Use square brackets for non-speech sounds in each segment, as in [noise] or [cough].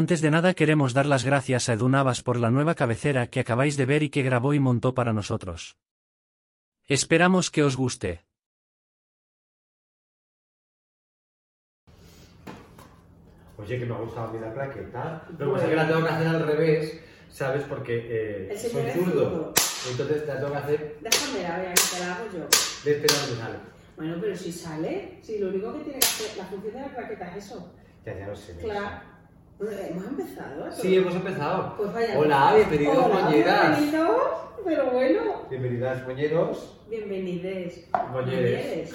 Antes de nada queremos dar las gracias a Edu Navas por la nueva cabecera que acabáis de ver y que grabó y montó para nosotros. Esperamos que os guste. Oye, que me ha gustado a mí la claqueta. Lo que pasa es que la tengo que hacer al revés, ¿sabes? Porque eh, El soy señor es zurdo. zurdo. Entonces la tengo que hacer Déjame la vea, que te la hago yo. de este lado que sale. Bueno, pero si sale, si lo único que tiene que hacer, la función de la claqueta es eso. Ya, ya lo sé. Claro. Hemos empezado. ¿eh? Sí, hemos empezado. Pues vaya. Hola, bienvenidos, Hola, moñeras. Bienvenidos, pero bueno. Bienvenidas, moñeros. Bienvenides. Moñeres.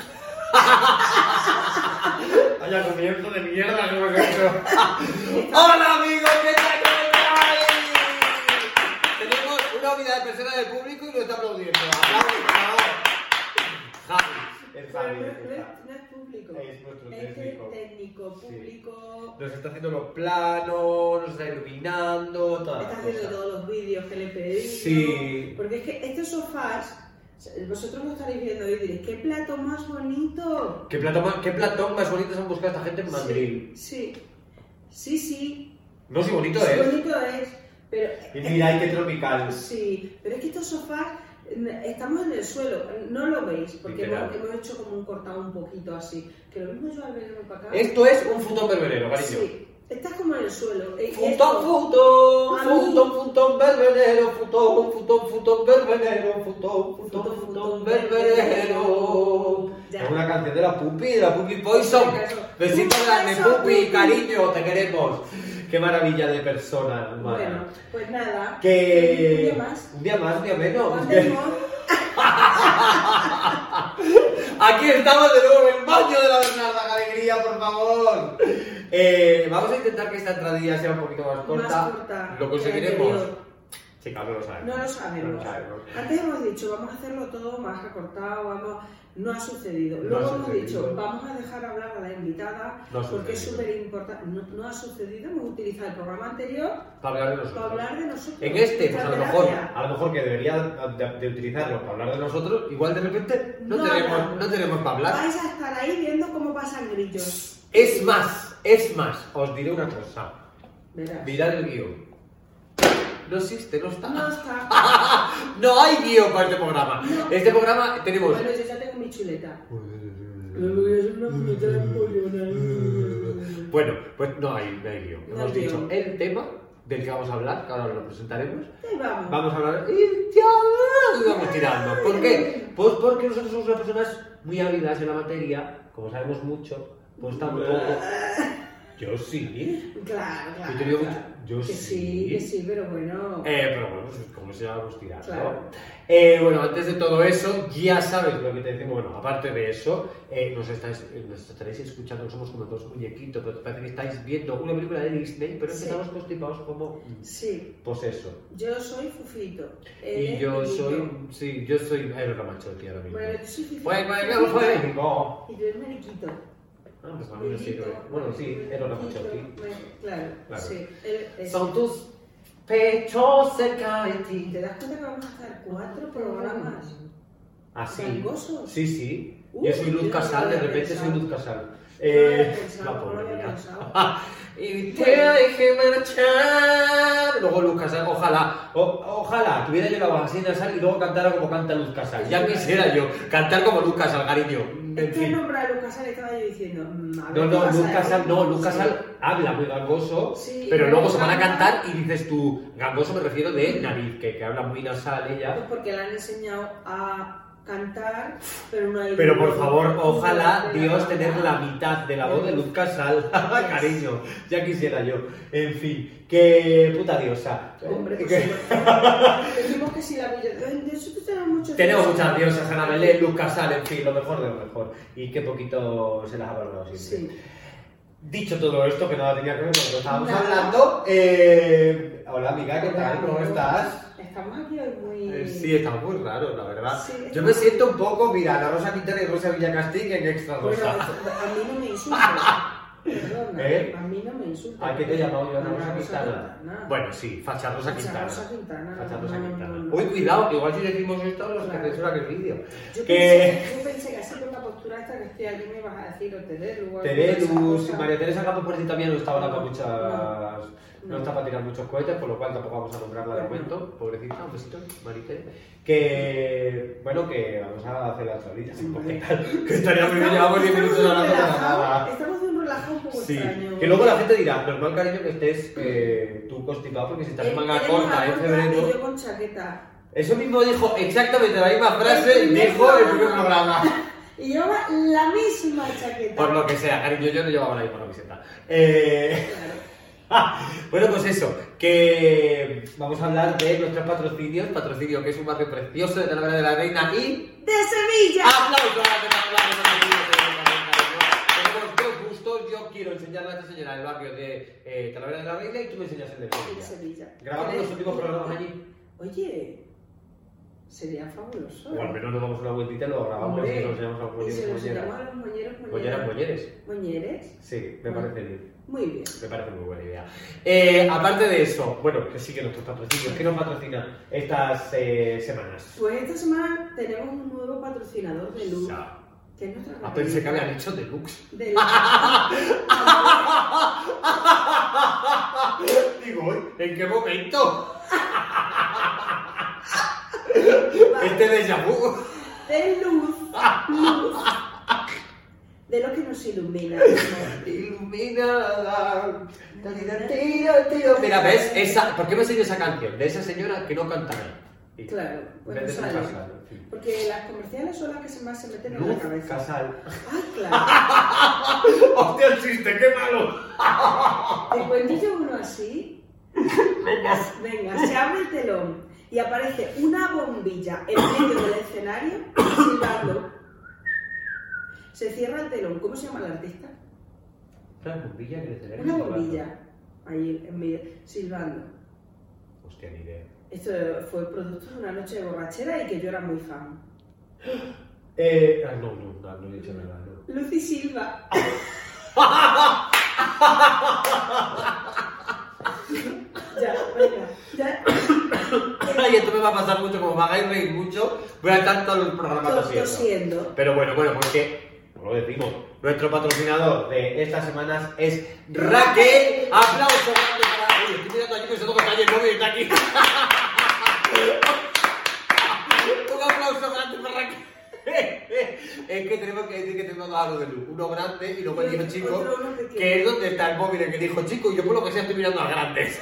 [laughs] Vaya comienzo de mierda que hemos hecho. ¡Hola, amigos! ¿Qué tal? ¿Cómo estáis? Tenemos una unidad de personas del público y nos está aplaudiendo. ¡Aplausos, por favor! Javi. No, está. es, no es público. Es nuestro Es técnico. técnico, Sí. público. Nos está haciendo los planos, nos está iluminando, todas Está haciendo cosas. todos los vídeos que le pedí. Sí. Porque es que estos sofás, vosotros lo estaréis viendo y diréis, ¡qué plato más bonito! ¿Qué platón, más, ¿Qué platón más bonito se han buscado esta gente en Madrid? Sí, sí, sí. No, sí, bonito sí, es. bonito es. Pero, Y mira, qué tropical. sí, pero es que estos sofás estamos en el suelo, no lo veis, porque hemos, hemos hecho como un cortado un poquito así. Que lo mismo yo al venirme para acá. Esto es un futón berberero, cariño. Sí, estás como en el suelo. y Futón, esto- futón, futón, futón, berberero, futón, futón, futón, berberero, futón, futón, Futón. Ya. Es una canción de la Pupi, de la Pupi Poison. Venga, eso. Besito Un grande, beso, Pupi, Pupi. cariño, te queremos. Qué maravilla de persona, Bueno, Mara. pues nada. Que Un día más. un día más, un día menos. [laughs] Aquí estamos de nuevo en el baño de la Bernarda, qué alegría, por favor. Eh, vamos a intentar que esta entradilla sea un poquito más corta. Más corta ¿Lo conseguiremos? Anterior. Chicas, no lo sabemos. No lo sabemos. No lo sabemos. Antes hemos dicho, vamos a hacerlo todo más recortado, vamos... no ha sucedido. No Luego ha hemos sucedido. dicho, vamos a dejar hablar a la invitada No porque es súper importante. No, ha sucedido, hemos utilizado el programa anterior Para hablar de nosotros. hablar de nosotros. En este, pues a lo mejor, a lo mejor que debería de, de utilizarlo para hablar de nosotros, igual de repente no, tenemos, no tenemos para hablar. Vais a estar ahí viendo cómo pasan grillos. Es más, es más, os diré una cosa. Verás. Mirad el guion. No existe, no está. No está. [laughs] No hay guion para este programa. No. Este programa tenemos. Bueno, yo ya tengo mi chuleta. Pues no hay, no hay guion. No Hemos dicho guion. el tema del que vamos a hablar, que ahora lo presentaremos. Vamos a hablar y ya vamos tirando. ¿Por qué? Pues porque nosotros somos unas personas muy ávidas en la materia, como sabemos mucho, pues tampoco. [laughs] Yo sí. Claro, claro. Yo te digo claro. yo que sí. sí, que sí, pero bueno. Eh, pero bueno, pues como se vamos tirando. Claro. Eh, bueno, antes de todo eso, ya sabes lo que te decimos. Bueno, aparte de eso, eh, nos, estáis, eh, nos estaréis escuchando, somos como dos muñequitos, pero parece que estáis viendo una película de Disney, pero Sí. empezamos constipados como. Sí, Pues eso. yo soy Fufito. Y Eres yo soy. Sí, yo soy Aero Ramachotti ahora mismo. Bueno, yo soy Fufito. Pues, pues, ¿qué fue? No. Y tú eres Mariquito. Ah, pues a mí no sirve. Bueno, sí, Aero Ramachotti. Claro, Claro. sí. Es- Son tus pechos cerca de ¿Te ti. das cuenta que vamos a hacer cuatro programas? Así. ¿Gangosos? Sí, sí. Uh, yo soy Luz Casal, de repente pensado. soy Luz Casal. Eh, pensado, la pobre mía. [laughs] y [laughs] te dejé marchar. Luego Luz Casal, ojalá, o- ojalá tuviera yo la voz así nasal y luego cantara como canta Luz Casal. Ya quisiera yo cantar como Luz Casal, cariño. En Es que fin. nombrar a Lucas Casal estaba yo diciendo. mm, a ver No, no, ahí. Casal, no, Luz Sí. Casal habla muy gangoso, Sí, pero luego se van a canta- cantar y dices tú, gangoso me refiero de nariz, que, que habla muy nasal Pues ella. porque le han enseñado a cantar, pero no hay. Pero por favor, ojalá Dios tener la mitad de la voz de Luz Casal. [laughs] Cariño, ya quisiera yo. En fin, que puta diosa. Hombre, Que- supuesto. [laughs] Decimos que si la eso tenemos muchas diosas, Ana Belén, Luz Casal, en fin, lo mejor de lo mejor. Y qué poquito se las ha valorado siempre. Sí. Dicho todo esto, que nada tenía que ver con lo que estábamos hablando, eh, hola amiga, ¿qué tal? ¿Cómo estás? Estamos aquí hoy muy. Eh, Sí, está muy raro, la verdad. Sí, Yo me siento un poco, mira, la Rosa Quintana y Rosa Villacastín en extra Bueno, rosa. a mí no me [laughs] insultes. Perdona, ¿Eh? a mí no me insultes. ¿A qué te he llamado yo, Ana Rosa Quintana? Quintana. Bueno, sí, Facha Rosa Quintana. Quintana, Facha no, Rosa Quintana. no, no. Uy, cuidado, que igual si decimos esto, los que Claro. que el vídeo. Yo, Que pensé, yo pensé que así con la postura esta que estoy aquí me ibas a decir o Terelus y cosas. María Teresa Campos por ti también no estaban acá muchas. no está para tirar muchos cohetes, por lo cual tampoco vamos a nombrarla de momento, pobrecita, un besito, Marité. Que, bueno, que vamos a hacer las tablillas, Hombre. que estaría muy bien, llevamos 10 minutos hablando de nada. Estamos de un relajado un poco Sí, extraño. que luego la gente dirá, normal cariño que estés eh, tú constipado porque si estás en Él- manga en corta en Y febrero. yo con chaqueta. Eso mismo dijo exactamente la misma frase, dijo el primer programa. programa. [laughs] Y llevaba la misma chaqueta. Por lo que sea, cariño, yo no llevaba la misma camiseta. Eh... Claro. [laughs] bueno, pues eso, que vamos a hablar de nuestros patrocinios. Patrocinio que es un barrio precioso de Talavera de la Reina y. ¡De Sevilla! ¡Aplausos! Tenemos dos gustos. Yo quiero enseñarle a esta señora el barrio de eh, Talavera de la Reina y tú me enseñas el de Sevilla. Sevilla. Grabamos los últimos programas allí. Oye, sería fabuloso. O al menos nos damos una vueltita y lo grabamos y nos enseñamos a los y se moñeros los llamamos a los moñeros, Moñeras, moñeres. ¿Moñeres? Sí, me parece bien. Muy bien. Me parece muy buena idea. Eh, aparte de eso, bueno, que sigue nuestros patrocinios. ¿Qué nos patrocinan estas eh, semanas? Pues esta semana tenemos un nuevo patrocinador de luz. Ya. Que es nuestra Ah, pensé que habían hecho deluxe. De [laughs] Digo, "Uy, ¿en qué momento? [laughs] este déjà vu. de luz. Luz. [laughs] De lo que nos ilumina. [laughs] Iluminada. Mira, ¿ves? Esa, ¿Por qué me enseñó esa canción? De esa señora que no canta nada. Y- Claro, pues Vende no su sale. Porque las comerciales son las que se más se meten en la Luz cabeza. Casal. Ah, [laughs] ¡Hostia, el chiste! ¡Qué malo! claro. [laughs] Te cuento yo uno así. Venga. Venga, se abre el telón y aparece una bombilla en medio del escenario silbando. Se cierra el telón. ¿Cómo se llama el artista? Una bombilla que le Una bombilla. Ahí en medio, silbando. Hostia, ni idea. Esto fue producto de una noche de borrachera y que yo era muy fan. [gasps] Eh, ah, no, no, no, no he dicho nada. No. [laughs] Lucy Silva. [laughs] ya, venga. Ya. [coughs] Ay, esto me va a pasar mucho, como me hagáis reír mucho, voy a estar todo el programa tosiendo. Pero bueno, bueno, porque, como lo decimos, nuestro patrocinador de estas semanas es Raquel. ¡Aplauso grande para Uy, estoy mirando aquí pensando que está el móvil está aquí. [laughs] Un aplauso grande para Raquel. Es que tenemos que decir que tenemos dos aros de luz, uno grande y luego el hijo chico, que es donde está el móvil, el que dijo chico, y yo por lo que sea estoy mirando al grande.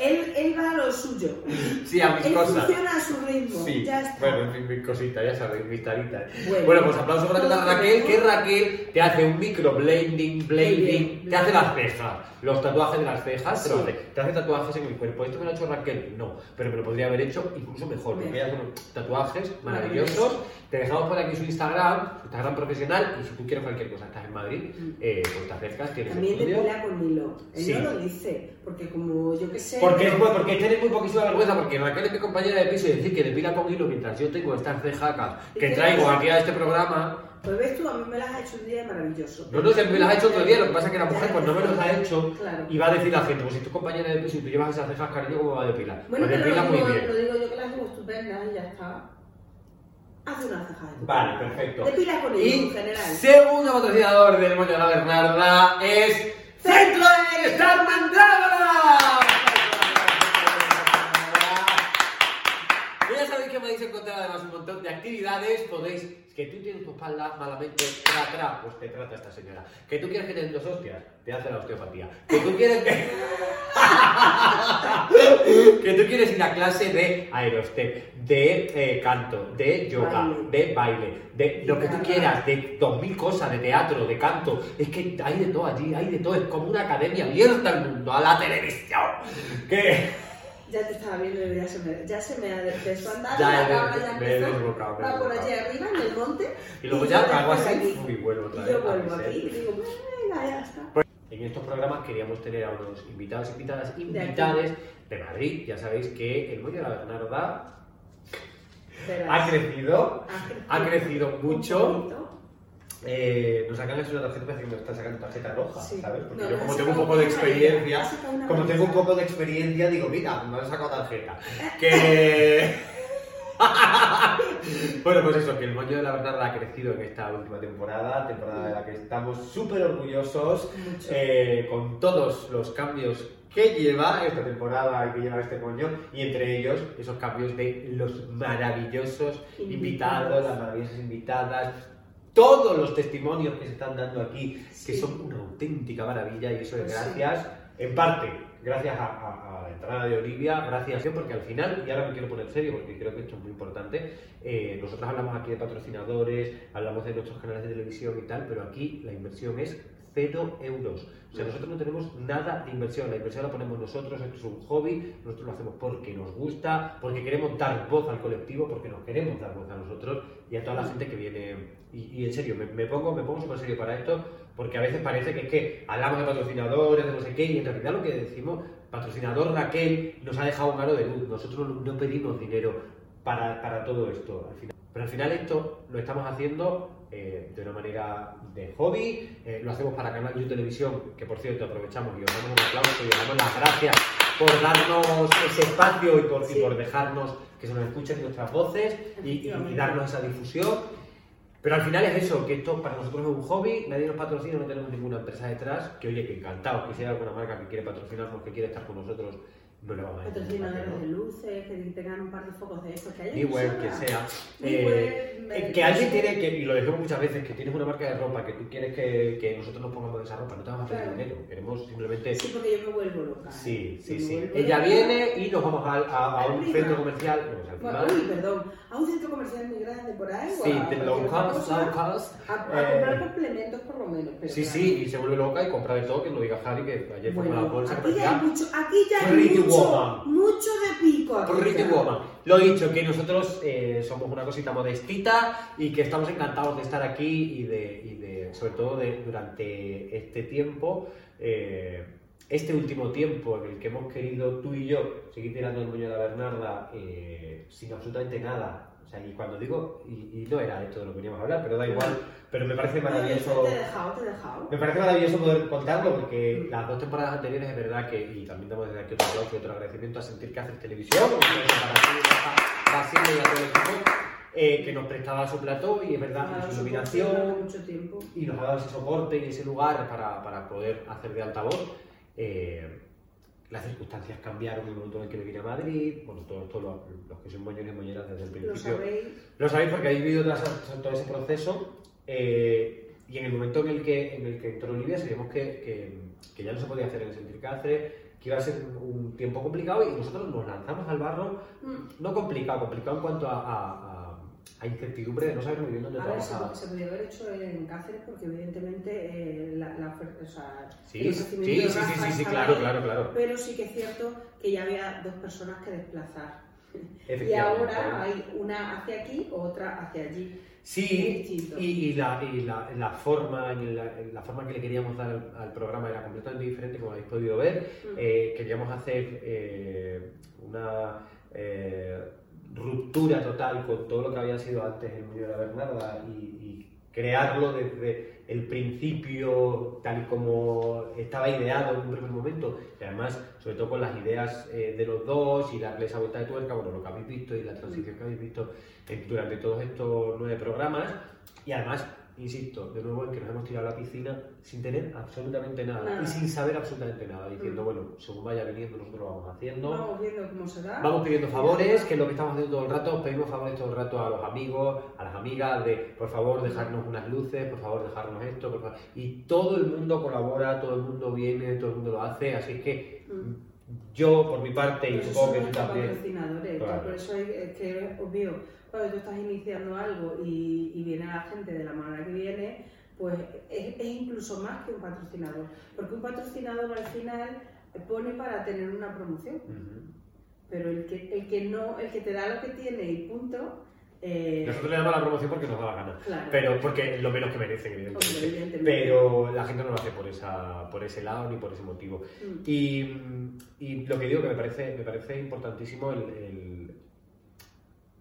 Él, él va a lo suyo. Sí, a mis Él cosas. funciona a su ritmo. Sí, Ya está. bueno, en fin, mis cositas, ya sabéis, mis taritas. Bueno. Bueno, pues aplauso para Todo Raquel, que. Raquel te hace un micro blending, blending, te hace las cejas, los tatuajes de las cejas, te Sí. hace, te hace tatuajes en el cuerpo. ¿Esto me lo ha hecho Raquel? No, pero me lo podría haber hecho incluso mejor, porque ella hace tatuajes maravillosos. Maravilloso. Te dejamos por aquí su Instagram, su Instagram profesional, y si tú quieres cualquier cosa, estás en Madrid, Mm. eh, pues te acercas, tienes También estudio. depila con hilo. Él Sí. no lo dice, porque como yo que sé. Porque, es, muy- porque tenéis muy poquísima vergüenza, porque Raquel es mi compañera de piso y decir que depila con hilo mientras yo tengo estas cejacas ¿Y que traigo aquí a este programa. Pues ves tú, a mí me las ha hecho un día maravilloso. No, no, que me las ha hecho otro día, lo que pasa es que la mujer pues no me los ha hecho Claro. y va a decir la gente, pues si tu compañera de piso y tú llevas esas cejas, cariño, ¿cómo va a depilar? Bueno, pues pero depila lo muy digo, bien. lo digo yo que las tengo estupendas y ya está. Hace una ceja Vale, perfecto. Depila con hilo en general. segundo patrocinador del Moño de la Bernarda es Centro de Bienestar Mandrágora. Y Ya sabéis que podéis encontrar además un montón de actividades, podéis, que tú tienes tu espalda malamente, tra, tra, pues te trata esta señora. Que tú quieres que te den dos hostias, te hace la osteopatía. Que tú quieres que... [laughs] que tú quieres ir a clase de aerostep, de eh, canto, de yoga, Baile. de baile, de lo que tú quieras, de dos mil cosas, de teatro, de canto. Es que hay de todo allí, hay de todo. Es como una academia abierta al mundo, a la televisión. Que... Ya te estaba viendo y ya se me, ya se me. Ya, la cabra ya me empezó. desbocado, Va por allí arriba en el monte. Y luego ya hago así aquí. y vuelvo otra Y vez. yo vuelvo aquí y digo, venga, ya está. En estos programas queríamos tener a unos invitados, invitadas, invitades de Madrid. Ya sabéis que el Moño de la Bernarda ha crecido, Ha ha crecido mucho. Eh, nos sacan una tarjeta, que nos están sacando tarjeta roja, Sí. ¿sabes? Porque No, yo me como tengo un poco de experiencia, me como tengo un poco de experiencia, digo, mira, me han sacado tarjeta. [laughs] Que... [laughs] Bueno, pues eso, que el moño de la Bernarda ha crecido en esta última temporada, temporada de la que estamos súper orgullosos, eh, con todos los cambios que lleva esta temporada y que lleva este moño, y entre ellos esos cambios de los maravillosos invitados, Invitados. las maravillosas invitadas, todos los testimonios que se están dando aquí, que Sí. son una auténtica maravilla, y eso es Pues sí. gracias, en parte, gracias a, a- a la entrada de Olivia, gracias porque al final, y ahora me quiero poner serio porque creo que esto es muy importante, eh, nosotros hablamos aquí de patrocinadores, hablamos de nuestros canales de televisión y tal, pero aquí la inversión es cero euros. O sea, nosotros no tenemos nada de inversión, la inversión la ponemos nosotros, esto es un hobby, nosotros lo hacemos porque nos gusta, porque queremos dar voz al colectivo, porque nos queremos dar voz a nosotros y a toda la gente que viene. Y, en serio, me, pongo, me pongo súper serio para esto, porque a veces parece que es que hablamos de patrocinadores, de no sé qué, y en realidad lo que decimos, patrocinador Raquel nos ha dejado un aro de luz, nosotros no, no pedimos dinero para, para todo esto. Al final. Pero al final esto lo estamos haciendo eh, de una manera de hobby, eh, lo hacemos para Canal You Televisión, que por cierto aprovechamos y os damos un aplauso y os damos las gracias por darnos ese espacio y por, y Sí. por dejarnos que se nos escuchen nuestras voces y, y- y darnos esa difusión. Pero al final es eso, que esto para nosotros es un hobby, nadie nos patrocina, no tenemos ninguna empresa detrás, que oye, que encantados, que si hay alguna marca que quiere patrocinarnos, que quiere estar con nosotros, Patrocinadores de luces, que tengan un par de focos de estos que web, que sea. Eh, eh, eh, que alguien tiene que, y lo decimos muchas veces, que tienes una marca de ropa, que tú quieres que, que nosotros nos pongamos esa ropa, no te vamos a pedir dinero, queremos simplemente... Sí, porque yo me vuelvo loca. ¿eh? Sí, sí, me sí. vuelvo Ella viene y nos vamos a, a- a un centro comercial, no, o sea, al Bueno, final- uy, perdón. A un centro comercial muy grande por ahí. o Sí, a de low cost, cost. A, a eh, comprar complementos por lo menos. pero Sí, claro. sí, y se vuelve loca y compra de todo, que no diga Javi, que ayer fue Bueno, una bolsa aquí ya hay mucho, aquí ya hay mucho, woman. mucho de pico. Aquí Pretty woman. Lo dicho, que nosotros eh, somos una cosita modestita y que estamos encantados de estar aquí y de, y de sobre todo de, durante este tiempo, eh, este último tiempo en el que hemos querido tú y yo seguir tirando el moño de la Bernarda eh, sin absolutamente nada. O sea, y cuando digo, y, y no era esto de lo que veníamos a hablar, pero da igual, pero me parece maravilloso. Te he dejado, te he dejado. Me parece maravilloso poder contarlo porque las dos temporadas anteriores es verdad que, y también damos desde aquí otro aplauso y otro agradecimiento a sentir que haces televisión, para ti, Basilio y a todo el equipo, eh, que nos prestaba su plató y es verdad, y su iluminación durante mucho tiempo. y nos ha dado ese soporte y ese lugar para, para poder hacer de altavoz. Eh, las circunstancias cambiaron en el momento en el que me vine a Madrid, bueno, todo esto lo- los que son moñones y moñeras desde el Lo principio sabéis. lo sabéis porque habéis vivido todo ese proceso eh, y en el momento en el que, en el que entró Olivia sabíamos que, que, que ya no se podía hacer en el Centro Cáceres, que iba a ser un tiempo complicado y nosotros nos lanzamos al barro, Mm. no complicado, complicado en cuanto a, a- a- a incertidumbre de no saber muy bien dónde A ver, se, se podía haber hecho en Cáceres porque evidentemente eh, la, la oferta, o sea, Sí, el sí, sí, de sí, sí, sí, claro, claro, claro. Pero sí que es cierto que ya había dos personas que desplazar. [laughs] Y ahora hay una hacia aquí, otra hacia allí. Sí, y, y la, y la, la forma, la, la forma que le queríamos dar al, al programa era completamente diferente, como habéis podido ver. Mm. Eh, queríamos hacer eh, una eh, ruptura total con todo lo que había sido antes el Mundo de la Bernarda y, crearlo desde el principio tal y como estaba ideado en un primer momento. Y además sobre todo con las ideas eh, de los dos y darle esa vuelta de tuerca, bueno, lo que habéis visto y la transición que habéis visto durante todos estos nueve programas. Y además, insisto, de nuevo en que nos hemos tirado a la piscina sin tener absolutamente nada, Nada. y sin saber absolutamente nada, diciendo, Mm. bueno, según vaya viniendo nosotros lo vamos haciendo. Vamos viendo cómo se da. Vamos pidiendo favores, que es lo que estamos haciendo todo el rato. Pedimos favores todo el rato a los amigos, a las amigas, de por favor dejarnos unas luces, por favor dejarnos esto, por favor. Y todo el mundo colabora, todo el mundo viene, todo el mundo lo hace. Así es que Mm. yo, por mi parte, y supongo que tú también. Claro. por eso es, que es obvio, cuando tú estás iniciando algo y, y viene la gente de la manera que viene, pues es, es incluso más que un patrocinador, porque un patrocinador al final pone para tener una promoción, pero el que, el que no, el que te da lo que tiene y punto, eh, Nosotros le damos la promoción porque nos da la gana. claro, Pero porque lo menos que merecen, evidentemente. evidentemente. Pero la gente no lo hace por, esa, por ese lado ni por ese motivo. Mm. Y, y lo que digo que me parece, me parece importantísimo el, el-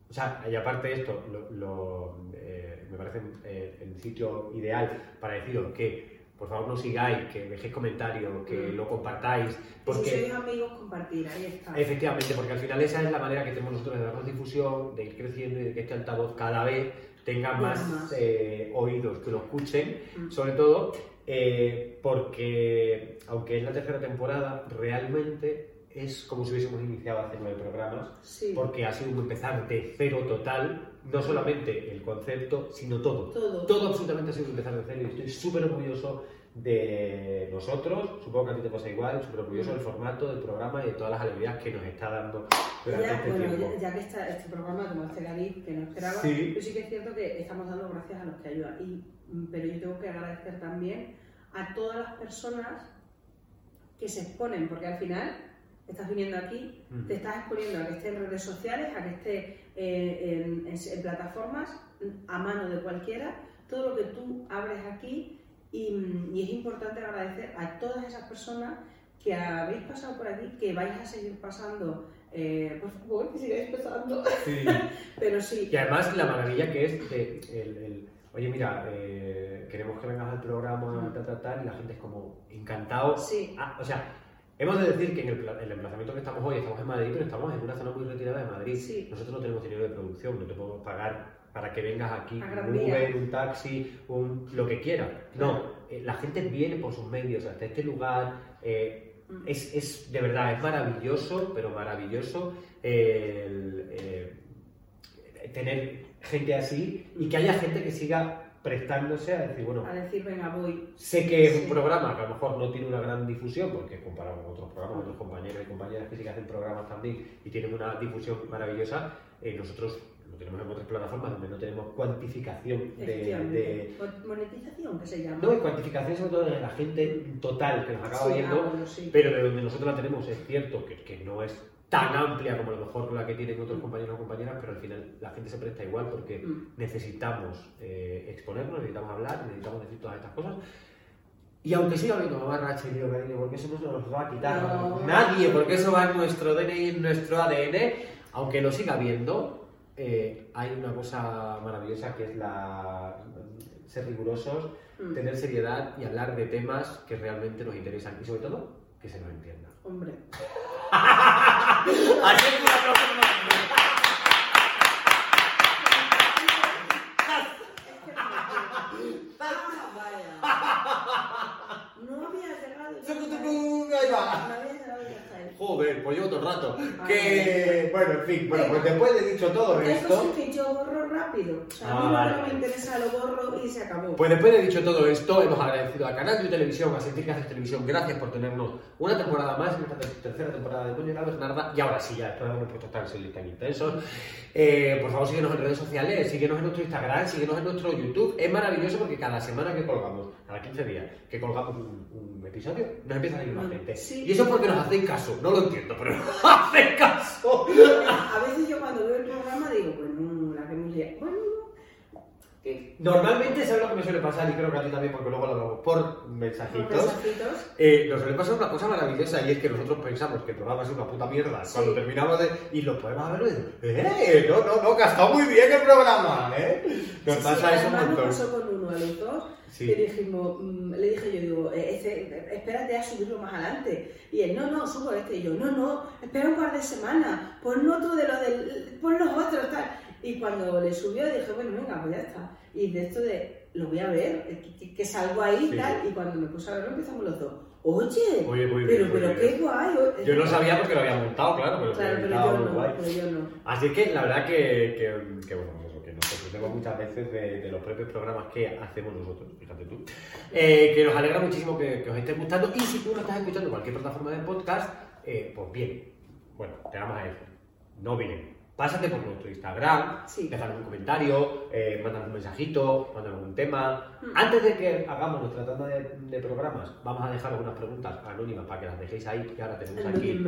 O sea, y aparte de esto, lo, lo, eh, me parece eh, el sitio ideal para deciros que por favor no sigáis, que dejéis comentarios, que Mm. lo compartáis, Si porque sois amigos, compartir, ahí está. efectivamente, porque al final esa es la manera que tenemos nosotros de darnos difusión, de ir creciendo y de que este altavoz cada vez tenga Tenga más, más. eh, oídos que lo escuchen, Mm. sobre todo eh, porque aunque es la tercera temporada, realmente es como si hubiésemos iniciado hace nueve programas, Sí, porque ha sido un empezar de cero total, no solamente el concepto, sino todo. todo. Todo absolutamente ha sido empezar de cero y estoy súper orgulloso de nosotros, supongo que a ti te pasa igual, súper orgulloso del formato del programa y de todas las alegrías que nos está dando durante Ya, este bueno, tiempo. ya, ya que está este programa, como hace David, que no esperaba, Sí. yo sí que es cierto que estamos dando gracias a los que ayudan. Y, mm, pero yo tengo que agradecer también a todas las personas que se exponen, porque al final estás viniendo aquí, te estás exponiendo a que esté en redes sociales, a que esté eh, en, en- en plataformas, a mano de cualquiera, todo lo que tú abres aquí. Y, y es importante agradecer a todas esas personas que habéis pasado por aquí, que vais a seguir pasando. Eh, por favor, que sigáis pasando. Sí. [laughs] Pero sí, Y además la maravilla que es de el, el, oye mira, eh, queremos que vengas al programa, tal, tal, tal, y la gente es como encantado. Sí. Ah, o sea, hemos de decir que en el, pla- el emplazamiento que estamos hoy estamos en Madrid, pero estamos en una zona muy retirada de Madrid. Sí. Nosotros no tenemos dinero de producción, no te podemos pagar para que vengas aquí un. Uber, un taxi, un, lo que quieras. No, eh, la gente viene por sus medios hasta este lugar. eh, es, es de verdad, es maravilloso, pero maravilloso el, eh, tener gente así y que haya gente que siga prestándose a decir, bueno, a decir, venga, voy. sé que es un programa que a lo mejor no tiene una gran difusión, porque comparado con otros programas, otros compañeros y compañeras que sí que hacen programas también y tienen una difusión maravillosa, eh, nosotros lo tenemos en otras plataformas donde no tenemos cuantificación de, de. Monetización, que se llama. no, y cuantificación sobre todo de la gente total que nos acaba Sí, viendo, ah, bueno, sí. pero de donde nosotros la tenemos es cierto que, que no es tan amplia como a lo mejor la que tienen otros compañeros o compañeras, pero al final la gente se presta igual porque Mm. necesitamos eh, exponernos, necesitamos hablar, necesitamos decir todas estas cosas. Y aunque siga habiendo mamarracha y lío cariño, porque eso no se nos va a quitar No. nadie, porque eso va en nuestro DNI, en nuestro ADN, aunque lo siga habiendo, eh, hay una cosa maravillosa que es la ser rigurosos, Mm. tener seriedad y hablar de temas que realmente nos interesan y sobre todo que se nos entienda. Hombre. [laughs] Así es una cosa. Ah, vaya. No había ahí. Ahí va. No había llegado ya hasta ahí. Joder, pues llevo todo el rato. Ah, Que, bueno, en fin, bueno, pues después de dicho todo esto, cosas que yo borro rápido. O sea, Ah, a mí que no me interesa lo borro y se acabó. pues después de dicho todo esto, hemos agradecido a Canal de Televisión, a Sentir haces televisión, gracias por tenernos una temporada más, en esta ter- tercera temporada de Coño Bernarda, y ahora sí, ya de habernos puesto tan tan intensos, eh, por favor síguenos en redes sociales, síguenos en nuestro Instagram, síguenos en nuestro YouTube, es maravilloso porque cada semana que colgamos, cada 15 días, que colgamos un, un episodio, nos empieza a ir más gente. Sí. Y eso es porque nos hacéis caso, no lo entiendo, pero nos [laughs] hacéis caso. A veces yo cuando veo el programa digo, bueno, la que. Bueno, que Normalmente, ¿sabes lo que me suele pasar? Y creo que a ti también, porque luego lo hablamos por mensajitos. mensajitos. Eh, nos suele pasar una cosa maravillosa y es que nosotros pensamos que el programa es una puta mierda Sí. cuando terminamos de. y lo podemos ver y decimos, ¡eh! No, no, no, que ha estado muy bien el programa, ¿eh? Nos Sí, pasa eso un montón. nos pasó con uno a los dos. Sí. Que dijimos, mm, le dije yo, digo, eh, este, espérate a subirlo más adelante. Y él, no, no, subo este. Y yo, no, no, espera un par de semanas, pon otro de los del, pon los otros, tal. Y cuando le subió dije, bueno, venga, pues ya está. Y de esto de, lo voy a ver, eh, que, salgo ahí y Sí. tal. Y cuando me puse a verlo empezamos los dos. Oye, Oye, muy bien, pero, muy pero bien. qué guay. Yo no sabía porque lo había montado, claro, pero, Claro, pero yo no, pero yo no. Así que la verdad que, que, que, bueno, eso, que muchas veces de, de los propios programas que hacemos nosotros, fíjate tú. Eh, que nos alegra muchísimo que, que os esté gustando y si tú lo estás escuchando cualquier plataforma de podcast, eh, pues bien, bueno, te vamos a decir, no bien. Pásate por nuestro Instagram, Sí. déjanos un comentario, eh, mándanos un mensajito, mándanos un tema. Mm. Antes de que hagamos nuestra tanda de, de programas, vamos a dejar algunas preguntas anónimas para que las dejéis ahí y ahora tenemos aquí.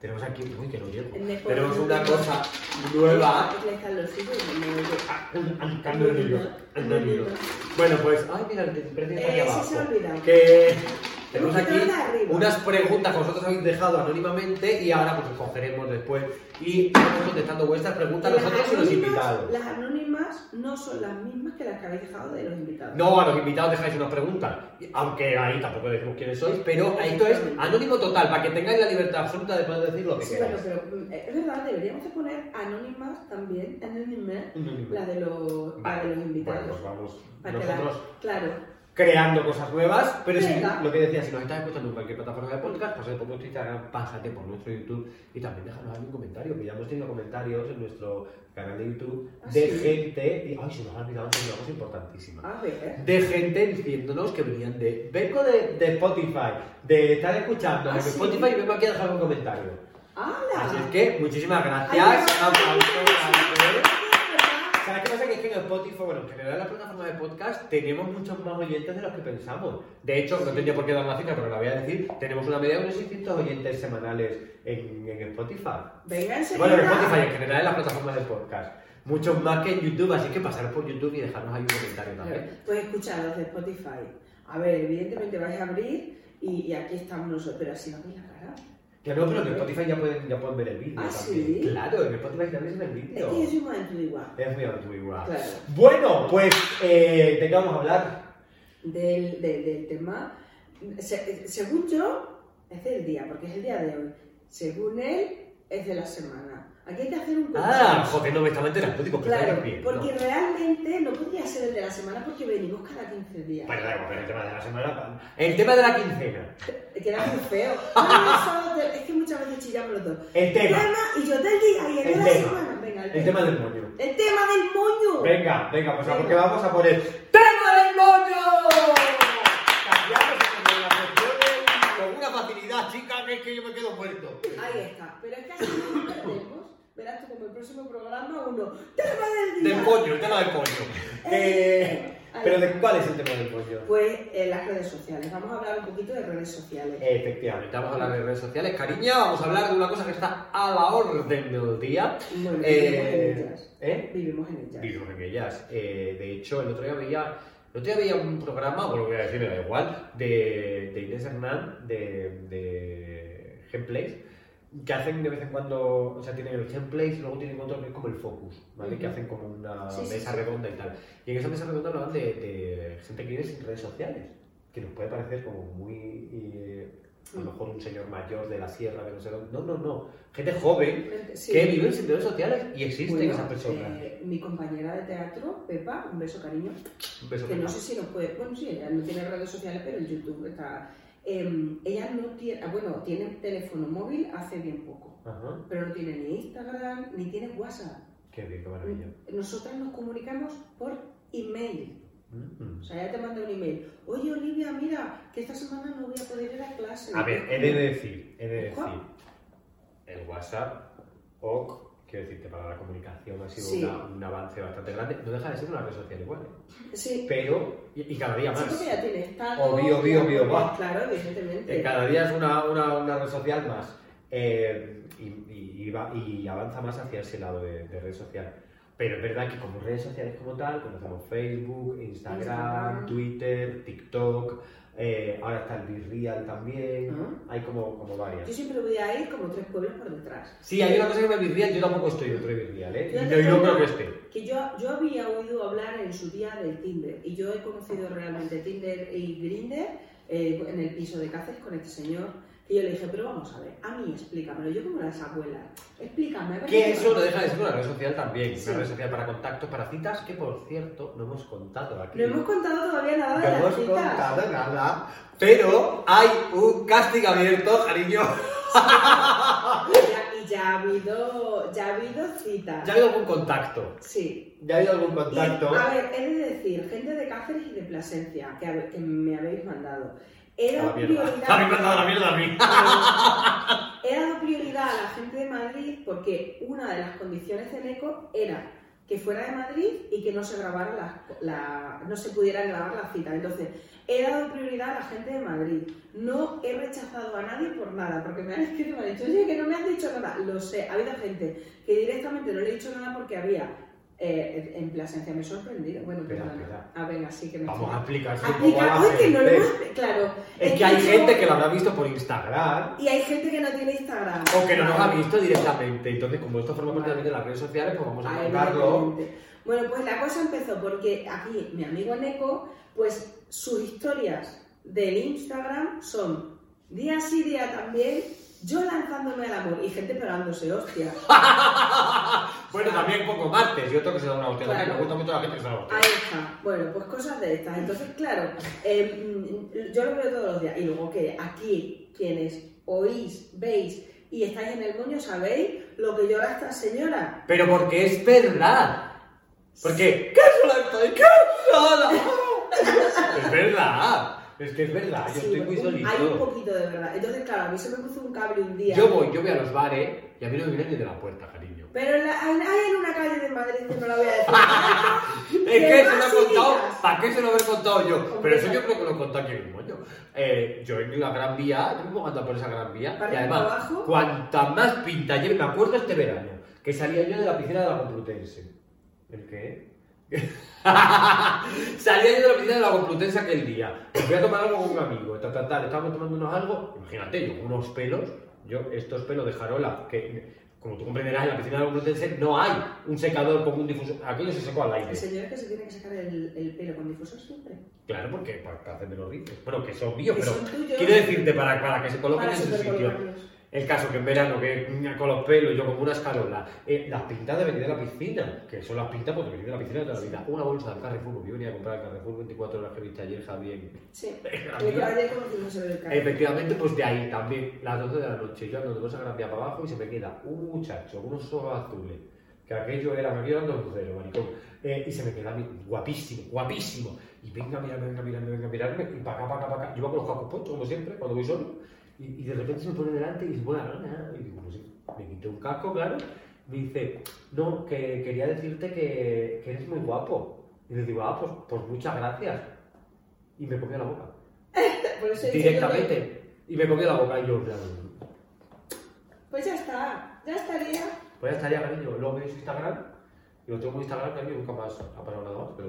Tenemos aquí, uy, que no llego. Tenemos una cosa nueva. Que yo. Ah. Bueno, pues, ay, mira, el Eh, abajo. se ha olvidado. Que tenemos aquí unas preguntas que vosotros habéis dejado anónimamente y ahora pues cogeremos después y estamos contestando vuestras preguntas Las nosotros y los invitados. Las anónimas no son las mismas que las que habéis dejado de los invitados. No, a los invitados dejáis unas preguntas, aunque ahí tampoco decimos quiénes sois, pero esto es anónimo total, para que tengáis la libertad absoluta de poder decir lo que Sí, queráis. bueno, pero mm, es verdad, deberíamos de poner anónimas también, anónimas, la de los, la de los invitados. Bueno, pues vamos Para que la- nosotros claro, creando cosas nuevas, pero si, lo que decía, si nos estás escuchando en cualquier plataforma de podcast, pásate por nuestro Instagram, pásate por nuestro YouTube y también déjanos algún comentario, que ya hemos tenido comentarios en nuestro canal de YouTube ¿Ah, de sí? gente, y ay, se nos ha olvidado una cosa importantísima. a ver. De gente diciéndonos que venían de. Vengo de, de Spotify, de estar escuchando ¿Ah, de sí? Spotify y vengo aquí a dejar un comentario. ¡Hala! Así es que, muchísimas gracias. ¿Sabes qué pasa? Que es que en Spotify, bueno, en general en la plataforma de podcast, tenemos muchos más oyentes de los que pensamos. De hecho, no tenía por qué dar la cifra, pero la voy a decir, tenemos una media de unos 600 oyentes semanales en, en Spotify. Venga, enseguida. Bueno, en Spotify, en general en las plataformas de podcast. Muchos más que en YouTube, así que pasaros por YouTube y dejarnos ahí un comentario también. Pues escuchad los de Spotify. A ver, evidentemente vais a abrir y, y aquí estamos nosotros, pero así no veis la cara. Claro, pero en Spotify ya pueden, ya pueden ver el vídeo ¿Ah, también. sí? Claro, en Spotify también ven el Es vídeo. que yo soy más antigua. Es muy. Claro. Bueno, pues, eh, ¿de qué vamos a hablar? Del, del, del tema. Se- según yo, es del día, porque es el día de hoy. Según él, es de la semana. Aquí hay que hacer un Ah, consenso. joder, no me estaba enterando, digo, Claro, porque realmente no podría ser el de la semana porque venimos cada 15 días. Da igual, pero el tema de la semana. El tema de la quincena. Queda muy feo. [laughs] No, es que muchas veces chillamos los dos. El tema. y yo del día y el, El de la tema. semana. Venga, el, El tema del moño. El tema del moño. Venga, venga, pues Venga. porque vamos a poner ¡Tema del moño! Cambiamos con una facilidad, chica, que es que yo me quedo muerto. Ahí está. Pero es que así no perdemos. Verás tú como el próximo programa uno. ¡Tema del día! Del coño, el tema del coño. Eh, Ahí pero ¿de cuál es el tema del coño? Pues eh, las redes sociales. Vamos a hablar un poquito de redes sociales. Efectivamente, vamos a hablar de redes sociales. Cariña, vamos a hablar de una cosa que está a la orden del día. Bueno, Eh, vivimos en ellas. ¿eh? Vivimos en ellas. Vivimos en ellas. Eh, de hecho, el otro día veía, el otro día veía un programa, bueno, lo voy a decir, me da igual, de, de Inés Hernán, de, de Gameplays, que hacen de vez en cuando, o sea, tienen el Gameplays y luego tienen otro que es como el Focus, ¿vale? Ujú. Que hacen como una Sí, mesa sí. redonda y tal. Y en esa mesa redonda hablaban de, de gente que vive sin redes sociales, que nos puede parecer como muy... eh, a lo mejor un señor mayor de la sierra, de no sé dónde. No, no, no. Gente joven Sí. que viven sin redes sociales y existen Bueno, esas personas. eh, mi compañera de teatro, Pepa, un beso cariño, Un beso que no Pepa. sé si nos puede, bueno sí, ella no tiene redes sociales, pero en YouTube está, em, ella no tiene, ah, bueno, tiene teléfono móvil hace bien poco, Ajá. pero no tiene ni Instagram, ni tiene WhatsApp. Qué bien, qué maravilla. Nosotras nos comunicamos por email, Mm. o sea, ella te manda un email, oye Olivia, mira, que esta semana no voy a poder ir a clase. A ver, he de decir, he de decir, el WhatsApp, OK, quiero decirte, para la comunicación ha sido Sí. una- un avance bastante grande. No deja de ser una red social igual, ¿eh? Sí, pero, y, y cada día sí, más. porque ya tiene estado. Obvio, obvio, obvio, va. Claro, evidentemente. Eh, cada día es una, una, una red social más. Eh, y, y- y va- y avanza más hacia ese lado de, de red social. Pero es verdad que como redes sociales como tal, conocemos Facebook, Instagram, Instagram. Twitter, TikTok, eh, ahora está el Virreal también, Ah. hay como, como Yo varias. siempre voy a ir como tres pueblos por detrás. Sí, hay una cosa que me Virreal, yo tampoco estoy dentro de Virreal, ¿eh? Yo yo no creo que esté. Que yo, yo había oído hablar en su día del Tinder y yo he conocido realmente Tinder y Grinder en el piso de Cáceres con este señor. Y yo le dije, pero vamos a ver, a mí explícamelo, yo como las abuelas, explícame. Que eso no pasa". deja de ser una red social también, Sí. una red social para contactos, para citas, que por cierto no hemos contado aquí. No hemos contado todavía nada de No hemos las citas. contado nada, pero hay un casting abierto, cariño. [laughs] Y ya, ha habido, ya ha habido citas. Ya ha habido algún contacto. Sí. Ya ha habido algún Y, contacto. a ver, he de decir, gente de Cáceres y de Plasencia, que me habéis mandado. He A dado la mierda. prioridad. [laughs] A mí me han dado la mierda a mí. He dado prioridad a la gente de Madrid porque una de las condiciones del ECO era que fuera de Madrid y que no se grabara la, la- no se pudiera grabar la cita. Entonces, he dado prioridad a la gente de Madrid. No he rechazado a nadie por nada, porque me han escrito y me han dicho, oye, que no me has dicho nada. Lo sé, ha habido gente que directamente no le he dicho nada porque había Eh, en Plasencia me he sorprendido. Bueno, Espera, espera. Ah, venga, sí que me Vamos a explicar Aplica- Uy, que no lo Claro. Es que hay gente que lo habrá visto por Instagram Y hay gente que no tiene Instagram. o que no nos ha visto directamente. Entonces, como esto forma parte también de las redes sociales, pues vamos a explicarlo. Bueno, pues la cosa empezó porque aquí mi amigo Neko, pues sus historias del Instagram son día sí, día también, yo lanzándome al amor y gente pegándose, hostia. [laughs] Bueno, también poco martes y otro que se da una hostia. Claro. Me gusta mucho la gente que se da una hostia. Ahí está. Bueno, pues cosas de estas. Entonces, claro, eh, mm, yo lo veo todos los días. Y luego que aquí, quienes oís, veis y estáis en el moño, sabéis lo que llora esta señora. Pero porque es verdad. Porque, ¿qué sola estoy? ¿Qué sola? es verdad. Es que es verdad, yo Sí, estoy muy un- solito. Hay un poquito de verdad. Entonces, claro, a mí se me puso un cable un día. Yo voy, yo voy a los bares y a mí no me vienen ni de la puerta, cariño. Pero en la- hay hay en una calle de Madrid que no la voy a decir. [laughs] Es que se lo he contado? ¿para qué se lo he contado yo? Hombre, Pero eso yo creo que lo he contado aquí mismo yo. Eh, yo en la Gran Vía, yo me puedo andar por esa Gran Vía, ¿Para y además, abajo? cuanta más pinta lleve, me acuerdo este verano, que salía yo de la piscina de la Complutense. ¿El qué? [laughs] salía yo de la piscina de la Complutense aquel día, fui a tomar algo con un amigo, tal, tal, tal, estábamos tomándonos algo, imagínate, yo con unos pelos, yo estos pelos de jarola, que como tú comprenderás, en la piscina de la Complutense no hay un secador como un difusor, aquello se secó al aire. El señor que se tiene que sacar el, el pelo con difusor siempre. Claro, porque para, hacerme los rizos. Bueno, que son míos, pero quiero decirte para, para que se coloquen Para en su sitio. El caso que en verano, que con los pelos, yo como una escarola, eh, las pintas de venir de la piscina, que son las pintas porque venir de la piscina de toda la vida. Una bolsa del Carrefour, yo venía a comprar el Carrefour 24 horas que viste ayer, Javier. Sí. [laughs] Efectivamente, pues de ahí también, las 12 de la noche, yo ando de esa gran para abajo y se me queda un muchacho con unos ojos azules, que aquello era, me había dando lucero, maricón, eh, y se me queda guapísimo, guapísimo, y venga a mirarme, venga a mirarme, venga a mirarme, y para acá, para acá, para acá, yo voy con los cascos puestos, como siempre, cuando voy solo, y, y de repente se me pone delante y dice, bueno, nada, y digo, pues sí, me quité un casco, claro, me dice, no, que quería decirte que, que eres muy guapo, y le digo, ah, pues, pues muchas gracias, y me comió la boca [laughs] Por eso yo que- directamente. Y me comió la boca y yo, Pues ya está, ya estaría. pues ya estaría, cariño. Luego me dio su Instagram y lo tengo en Instagram, cariño, nunca más ha pasado nada más, pero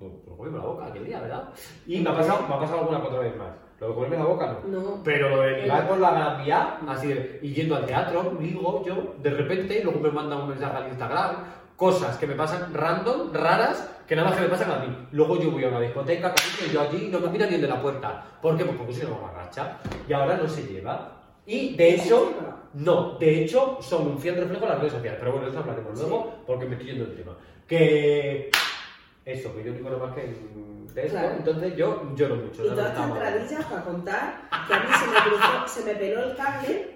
lo, lo comí con la boca aquel día, ¿verdad? Y me ha pasado, me ha pasado alguna que otra vez más. Lo de comerme la boca no. No. Pero lo de por la Gran Vía, así de, y yendo al teatro, digo yo, de repente, luego me mandan un mensaje al Instagram, cosas que me pasan random, raras, que nada más que me pasan a mí. Luego yo voy a una discoteca, y yo allí no me miran ni de la puerta. ¿Por qué? Pues porque soy una mamarracha. Y ahora no se lleva. Y de hecho, no, de hecho, son un fiel reflejo de las redes sociales. Pero bueno, eso hablaremos luego, porque me estoy yendo del tema. Que. Eso, que yo digo nada más que de esto, Claro. entonces yo lloro mucho. Y no toda está esta mal. entradilla para contar que a mí se me cruzó, se me peló el cable,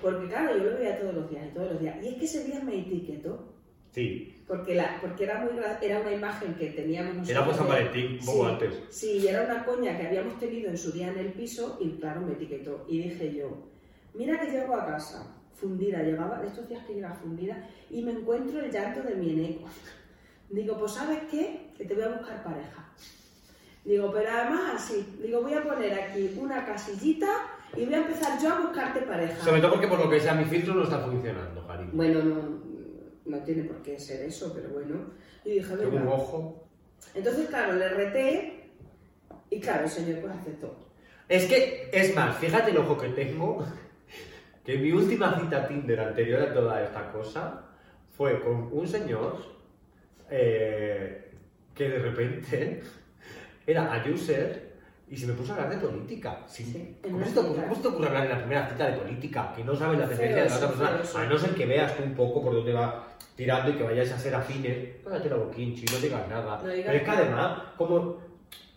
porque claro, yo lo veía todos los días y todos los días. Y es que ese día me etiquetó, Sí, porque, la, porque era, muy, era una imagen que teníamos nosotros. Era por San Valentín, un poco Sí, antes. Sí, y era una coña que habíamos tenido en su día en el piso y claro, me etiquetó. Y dije yo, mira que llego a casa, fundida, llegaba, de estos días que llega fundida, y me encuentro el llanto de mi eneco. Digo, pues ¿sabes qué? Que te voy a buscar pareja. Digo, pero además así, digo, voy a poner aquí una casillita y voy a empezar yo a buscarte pareja. sobre todo porque por lo que sea mi filtro no está funcionando, cariño. Bueno, no, no tiene por qué ser eso, pero bueno. Y dije, Tengo un venga. ojo. Entonces, claro, le reté y claro, el señor pues aceptó. Es que, es más, fíjate el ojo que tengo, que mi última cita Tinder anterior a toda esta cosa fue con un señor eh, que de repente [laughs] era a user y se me puso a hablar de política. Sí. ¿Cómo, se te ocurre, cómo se te ocurre hablar en la primera cita de política? Que no sabes la tendencia de la otra persona. eso. A no ser que veas tú un poco por dónde va tirando y que vayáis a ser afines. Cállate la boquinchi, no digas nada. No digas Pero es que además, como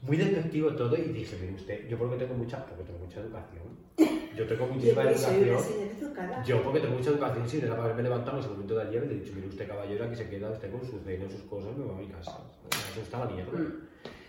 muy despectivo todo, y dije, mire usted, yo porque tengo mucha, porque tengo mucha educación. Yo tengo Y muchísima yo educación. Yo porque tengo mucha educación, si de la haberme levantado en ese momento de ayer, le he dicho, mire usted caballero, aquí se queda usted con sus cenas, sus cosas, me voy a mi casa. Eso está la mierda. Mm.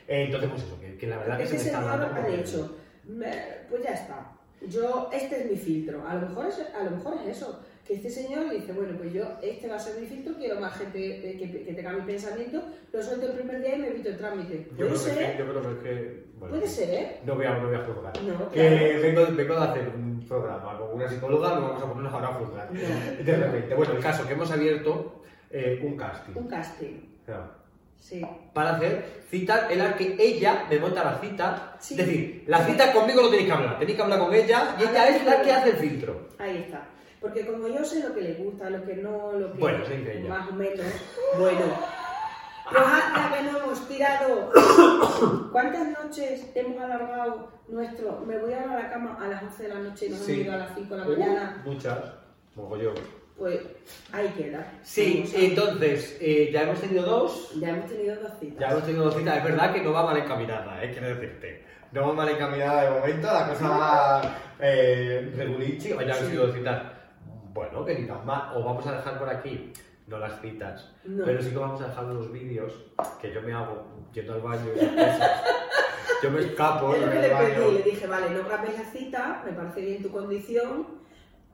Eh, entonces, pues eso, que, que la verdad que se me está dando ha dicho, "Me- pues ya está. Yo, este es mi filtro. A lo mejor es, a lo mejor es eso. Que este señor dice, bueno, pues yo, este va a ser mi filtro, quiero más gente eh, que, que tenga mi pensamiento, lo suelto el primer día y me evito el trámite. Yo Puede que, ser, yo creo que es que. bueno, puede ser, ¿eh? No voy a, no voy a juzgar. No, que claro. vengo, vengo de hacer un programa con una psicóloga, no vamos a ponernos ahora a juzgar. No. [laughs] De repente. Bueno, el caso que hemos abierto eh, un casting. Un casting, O sea, sí. para hacer citas en las que ella me monta la cita. Sí. Es decir, la cita conmigo no tenéis que hablar, tenéis que hablar con ella y ella es la que hace el filtro. Ahí está. Porque como yo sé lo que le gusta, lo que no, lo que Bueno, ella. más o menos, bueno. Pues hasta que no hemos tirado. ¿Cuántas noches hemos alargado nuestro? Me voy ahora a la cama a las 11 de la noche y nos Sí. hemos ido a las 5 de la Uh, mañana. muchas, mogollón. Pues ahí queda. Sí, entonces, eh, ya hemos tenido dos. Ya hemos tenido dos citas. Ya hemos tenido dos citas. Es verdad que no va mal encaminada, eh, quiero decirte. No va mal encaminada de momento, la cosa va eh, regulichi. Ya Sí. sido dos citas. Bueno, que ni tan mal. Os vamos a dejar por aquí, no las citas, No. pero sí que vamos a dejar los vídeos que yo me hago yendo al baño y esas cosas. Yo me escapo el le pedí, le dije, vale, no grabéis la cita, me parece bien tu condición,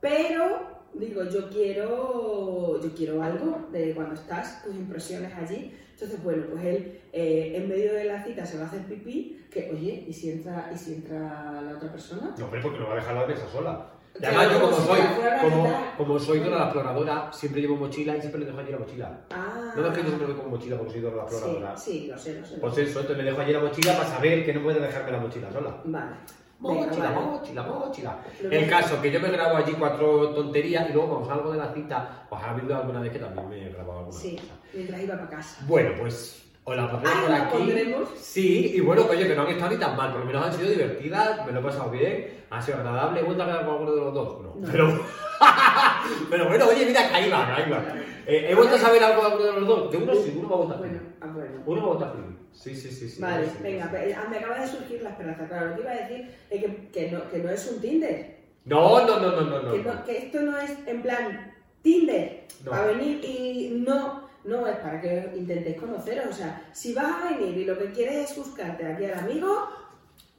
pero digo, yo quiero, yo quiero algo de cuando estás, tus impresiones allí. Entonces, bueno, pues él eh, en medio de la cita se va a hacer pipí, que oye, ¿y si entra, y si entra la otra persona? No, hombre, porque no va a dejar la mesa sola. Y además yo como soy, como, como soy Dora la exploradora, siempre llevo mochila y siempre le dejo allí la mochila. Ah, No es que yo siempre voy con mochila porque soy Dora la sí, exploradora. sí, lo sé, lo sé. Pues eso, entonces le dejo allí la mochila para saber que no puede dejarme la mochila sola. Vale. Mochila, vale. mochila, mochila. El caso, que yo me grabo allí cuatro tonterías y luego cuando salgo de la cita, pues ha habido alguna vez que también me he grabado alguna Sí, cosa. mientras iba para casa. Bueno, pues os la pondremos Ahí por aquí. pondremos. Sí, y bueno, oye, que no han estado ni tan mal, por lo menos han sido divertidas, me lo he pasado bien, ha sido agradable. ¿He vuelto a quedar con alguno de los dos? No. No. Pero, [laughs] pero bueno, oye, mira, ahí va, ahí va. Eh, ¿He vuelto a saber algo de alguno de los dos? De uno sí, uno me ha vuelto a Bueno, escribir. ah, bueno. Uno me ha a escribir. Sí, sí, sí. sí Vale, sí, venga, sí. pe- ah, me acaba de surgir la esperanza. Claro, lo que iba a decir es que, que, no, que no es un Tinder. No, no, no, no, no, no. que, no- que esto no es en plan Tinder No. para venir y no, no es para que intentéis conoceros. O sea, si vas a venir y lo que quieres es buscarte aquí al amigo,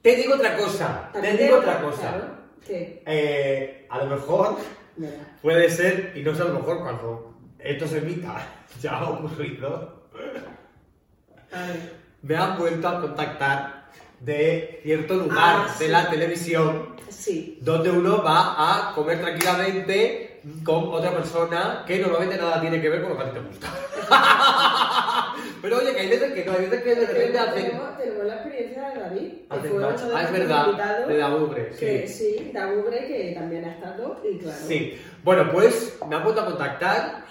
Te digo otra cosa, te digo otra cosa. Claro, que, Eh, a lo mejor mira, puede ser, y no sé a lo mejor cuando esto se emita, [laughs] ya ha ocurrido, me han vuelto a contactar de cierto lugar Ah, de sí. la televisión sí, donde uno va a comer tranquilamente con otra persona que normalmente nada tiene que ver con lo que a ti te gusta. [laughs] Pero oye, que hay veces que no, hay veces que de repente hacen... tenemos, tenemos la experiencia de David, que hacen fue match. Ah, es verdad, de Dabubre, que sí. sí, Dabubre, que también ha estado, y claro. Sí, bueno, pues me han vuelto a contactar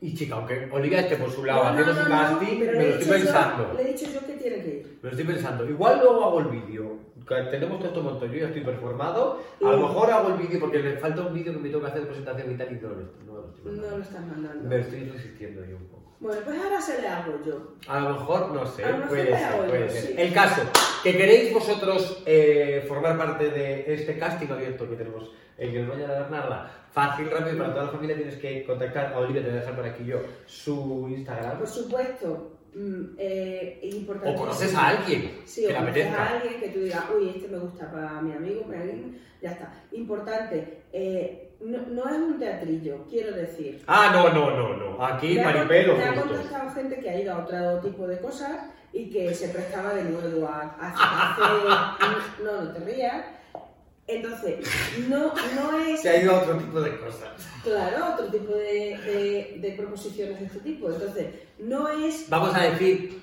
y chica, aunque Olivia esté por su lado No, haciendo no, su casting, me lo estoy yo- pensando. le he dicho yo que tiene que ir. Me lo estoy pensando. Igual luego hago el vídeo. Que Tenemos todo esto montado, yo ya estoy performado. A lo mejor hago el vídeo porque le falta un vídeo que me tengo que hacer de presentación y tal y no lo, no lo estoy No mandando. lo estás mandando. Me estoy resistiendo yo un poco. Bueno, pues ahora se le hago yo. A lo mejor, no sé, mejor puede ser, puede yo, ser. sí. El caso, que queréis vosotros eh, formar parte de este casting abierto que tenemos el que nos vaya a dar nada. Fácil, rápido, para toda la familia tienes que contactar a Olivia, te voy a dejar por aquí yo su Instagram. Por supuesto, mm, eh, importante. O conoces a alguien Sí, que o conoces apetezca. a alguien que tú digas, uy, este me gusta para mi amigo, para alguien, ya está. Importante, eh, no, no es un teatrillo, quiero decir. Ah, no, no, no, no. Aquí Me ha, Maripel o me ha juntos. contactado gente que ha ido a otro tipo de cosas y que se prestaba de nuevo a, a- a [laughs] hacer... No, no te rías. Entonces, no, no es... Se ha ido a otro tipo de cosas. Claro, otro tipo de, de- de proposiciones de este tipo. Entonces, no es Vamos a decir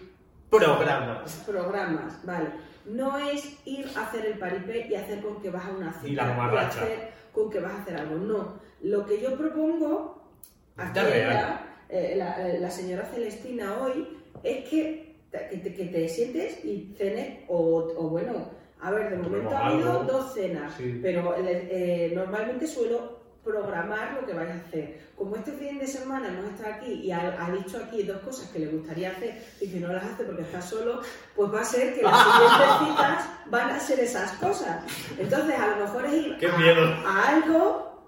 programas. programas, vale. No es ir a hacer el paripé y hacer con que vas a una cita Y la mamarracha. hacer con que vas a hacer algo. No. Lo que yo propongo aquí la, eh, la- la señora Celestina hoy es que te, que te, que te sientes y cenes o, o bueno, a ver, de momento ha habido dos cenas, Sí. pero eh, eh, normalmente suelo programar lo que vais a hacer. Como este fin de semana no está aquí y ha, ha dicho aquí dos cosas que le gustaría hacer y que no las hace porque está solo, pues va a ser que las siguientes [laughs] citas van a ser esas cosas. Entonces, a lo mejor es ir a algo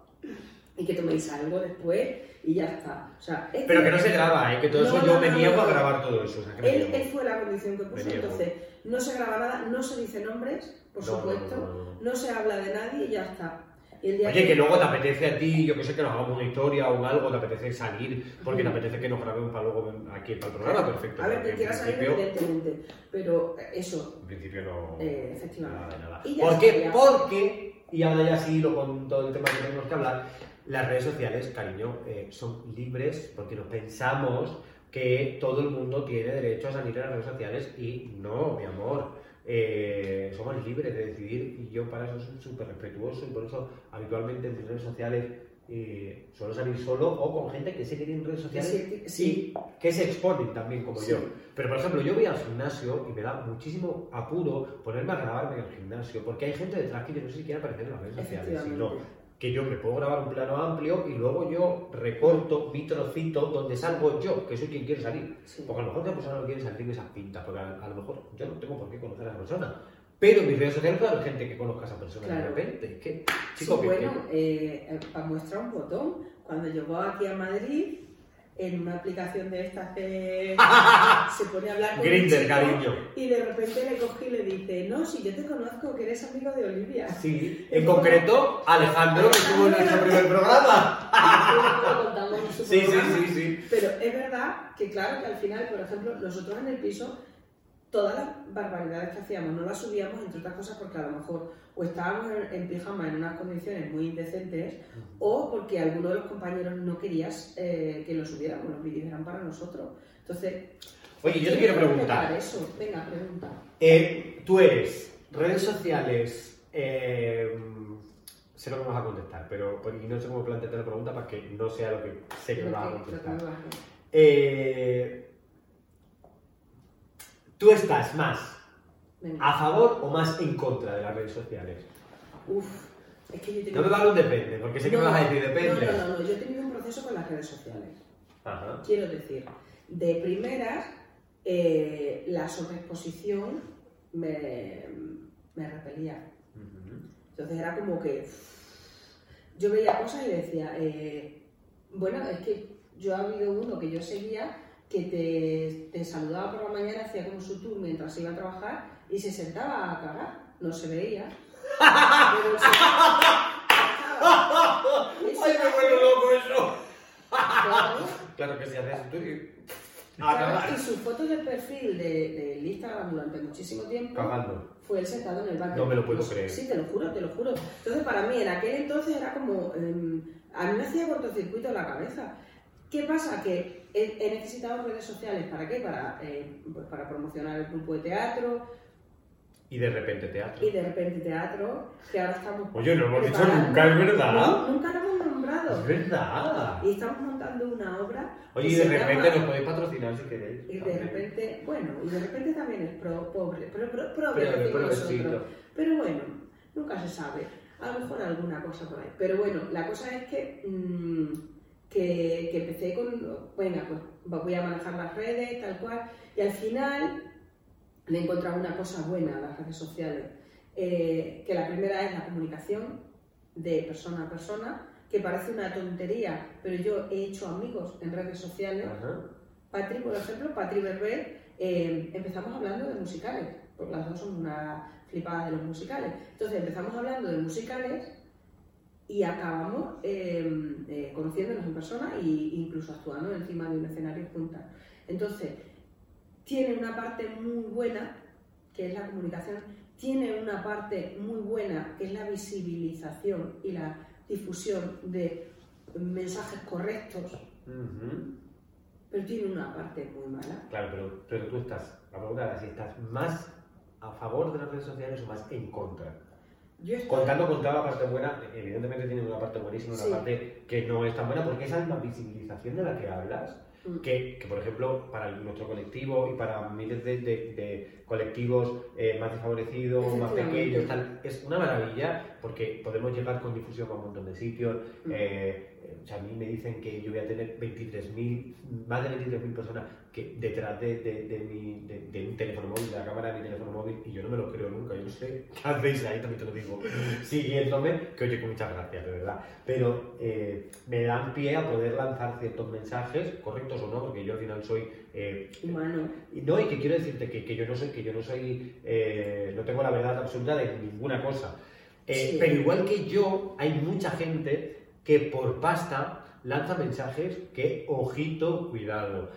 y que toméis algo después y ya está. O sea, es Pero que no se graba, ¿eh? Que todo No, eso no, yo me niego no. a grabar todo eso. O sea, que me él, fue la condición que puso, entonces no se graba nada, no se dice nombres, por supuesto, no, se habla de nadie y ya está. Y el día Oye, que luego te apetece a ti, yo que sé, que nos hagamos una historia o algo, te apetece salir, porque te apetece que nos grabemos para luego aquí para el programa, perfecto. A ver, porque que en quiera salir evidentemente, pero eh, eso, En principio no. Eh, efectivamente. Nada, ¿Por qué? Porque, y ahora ya sí lo con todo el tema que tenemos que hablar, Las redes sociales, cariño, eh, son libres porque nos pensamos que todo el mundo tiene derecho a salir a las redes sociales y no, mi amor. eh, somos libres de decidir y yo para eso soy súper respetuoso y por eso habitualmente en mis redes sociales eh, suelo salir solo o con gente que sé que tiene redes sociales Sí, sí. y que se exponen también como Sí. yo. Pero por ejemplo, yo voy al gimnasio y me da muchísimo apuro ponerme a grabarme en el gimnasio porque hay gente detrás que yo no sé si quiere aparecer en las redes sociales, sino Efectivamente. Que yo me puedo grabar un plano amplio y luego yo recorto mi trocito donde salgo yo, que soy quien quiere salir. Sí. Porque a lo mejor otra persona no quiere salir en esas pintas, porque a, a lo mejor yo no tengo por qué conocer a esa persona. Pero en mis redes sociales haber gente que conozca a esa persona de Claro. repente. Es que, Sí, chico, que- bueno, eh, para mostrar un botón, cuando llegó aquí a Madrid, en una aplicación de estas de... [laughs] se pone a hablar con chico cariño. y de repente le coge y le dice, no, si yo te conozco, que eres amigo de Olivia. Sí, en concreto, Alejandro, que estuvo en nuestro primer programa. [laughs] Sí, sí, sí, sí. Pero es verdad que claro que al final, por ejemplo, nosotros en el piso, todas las barbaridades que hacíamos no las subíamos, entre otras cosas, porque a lo mejor o estábamos en, pijama en unas condiciones muy indecentes, o porque alguno de los compañeros no querías eh, que lo subiéramos, los vídeos eran para nosotros. Entonces, Oye, yo te quiero preguntar. Eso. Venga, pregunta. Eh, tú eres redes sociales. Eh, sé lo que vas a contestar, pero y no sé cómo plantearte la pregunta para que no sea lo que sé que me Lo vas a contestar. Eh, ¿Tú estás más a favor o más en contra de las redes sociales? Uf, es que yo he No me vale un depende, porque sé que me vas a decir depende. No, no, no, no, yo he tenido un proceso con las redes sociales. Ajá. Quiero decir, de primeras, eh, la sobreexposición me, me repelía. Entonces era como que yo veía cosas y decía, eh, bueno, es que yo ha habido uno que yo seguía que te, te saludaba por la mañana, hacía como su tour mientras iba a trabajar y se sentaba a cagar. No se veía. Pero se ¡Ay, me vuelvo loco eso! claro. Claro que si haces tú Acabar. y sus fotos de perfil de- del Instagram durante muchísimo tiempo Cagando. fue él sentado en el banco. No me lo puedo Pues, creer. Sí, te lo juro, te lo juro. Entonces, para mí, en aquel entonces era como. em, a mí me hacía cortocircuito en la cabeza. ¿Qué pasa? Que he, he necesitado redes sociales. ¿Para qué? Para, eh, pues para promocionar el grupo de teatro Y de repente teatro. y de repente teatro, que ahora estamos. Oye, no hemos dicho nunca, es verdad. No, nunca lo hemos nombrado. Es verdad. Y estamos montando una obra. Oye, y de repente llama- nos podéis patrocinar si queréis. Y de también. repente, bueno, y de repente también es pro, pobre, pero pro, pro, Pero- pero nosotros. besito. Pero bueno, nunca se sabe. A lo mejor alguna cosa por ahí. Pero bueno, la cosa es que, mm, que, que empecé con, venga, pues voy a manejar las redes, tal cual, y al final le he encontrado una cosa buena a las redes sociales, eh, que la primera es la comunicación de persona a persona, que parece una tontería, pero yo he hecho amigos en redes sociales Ajá. Patri, por ejemplo, Patri Berber, eh, empezamos hablando de musicales, porque las dos somos una flipada de los musicales. Entonces empezamos hablando de musicales y acabamos eh, eh, conociéndonos en persona e incluso actuando encima de un escenario juntas. Entonces, tiene una parte muy buena, que es la comunicación, tiene una parte muy buena, que es la visibilización y la difusión de mensajes correctos, pero tiene una parte muy mala. Claro, pero, pero tú estás, la pregunta si estás más a favor de las redes sociales o más en contra. Estoy- Contando con toda la parte buena, evidentemente tiene una parte buenísima y una Sí. parte que no es tan buena, porque esa misma visibilización de la que hablas, Mm. que, que, por ejemplo, para nuestro colectivo y para miles de, de- de colectivos eh, más desfavorecidos, más pequeños, tal, es una maravilla porque podemos llegar con difusión a un montón de sitios. Mm. eh, o sea, a mí me dicen que yo voy a tener 23.000, más de 23.000 personas que detrás de, de, de mi, de, un teléfono móvil, de la cámara de mi teléfono móvil, y yo no me lo creo nunca. Yo no sé [laughs] qué hacéis ahí, también te lo digo, siguiéndome, que oye, con muchas gracias, de verdad. Pero eh, me dan pie a poder lanzar ciertos mensajes, correctos o no, porque yo al final soy eh, humano. no, y que quiero decirte que, que yo no soy, que yo no soy, eh, no tengo la verdad absoluta de ninguna cosa. Eh, Sí. Pero igual que yo, hay mucha gente que por pasta lanza mensajes que, ojito, cuidado.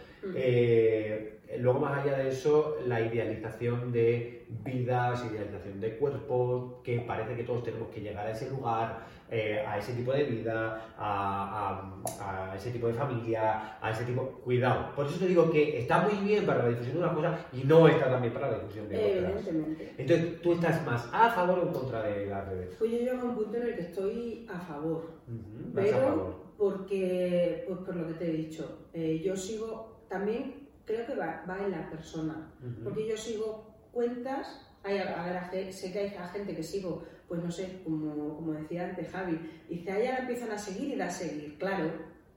Luego más allá de eso, la idealización de vidas, idealización de cuerpos, que parece que todos tenemos que llegar a ese lugar, eh, a ese tipo de vida, a, a- a ese tipo de familia, a ese tipo... Cuidado. Por eso te digo que está muy bien para la difusión de una cosa y no está tan bien para la difusión de otras. Evidentemente. Entonces, ¿tú estás más a favor o en contra de las redes? Pues yo llego a un punto en el que estoy a favor. A favor. Pero porque, pues por lo que te he dicho, eh, yo sigo, también creo que va, va en la persona, Ujú. porque yo sigo cuentas, hay, a ver, sé que hay gente que sigo, pues no sé, como, como decía antes Javi, dice, a ella la empiezan a seguir y da a seguir, claro,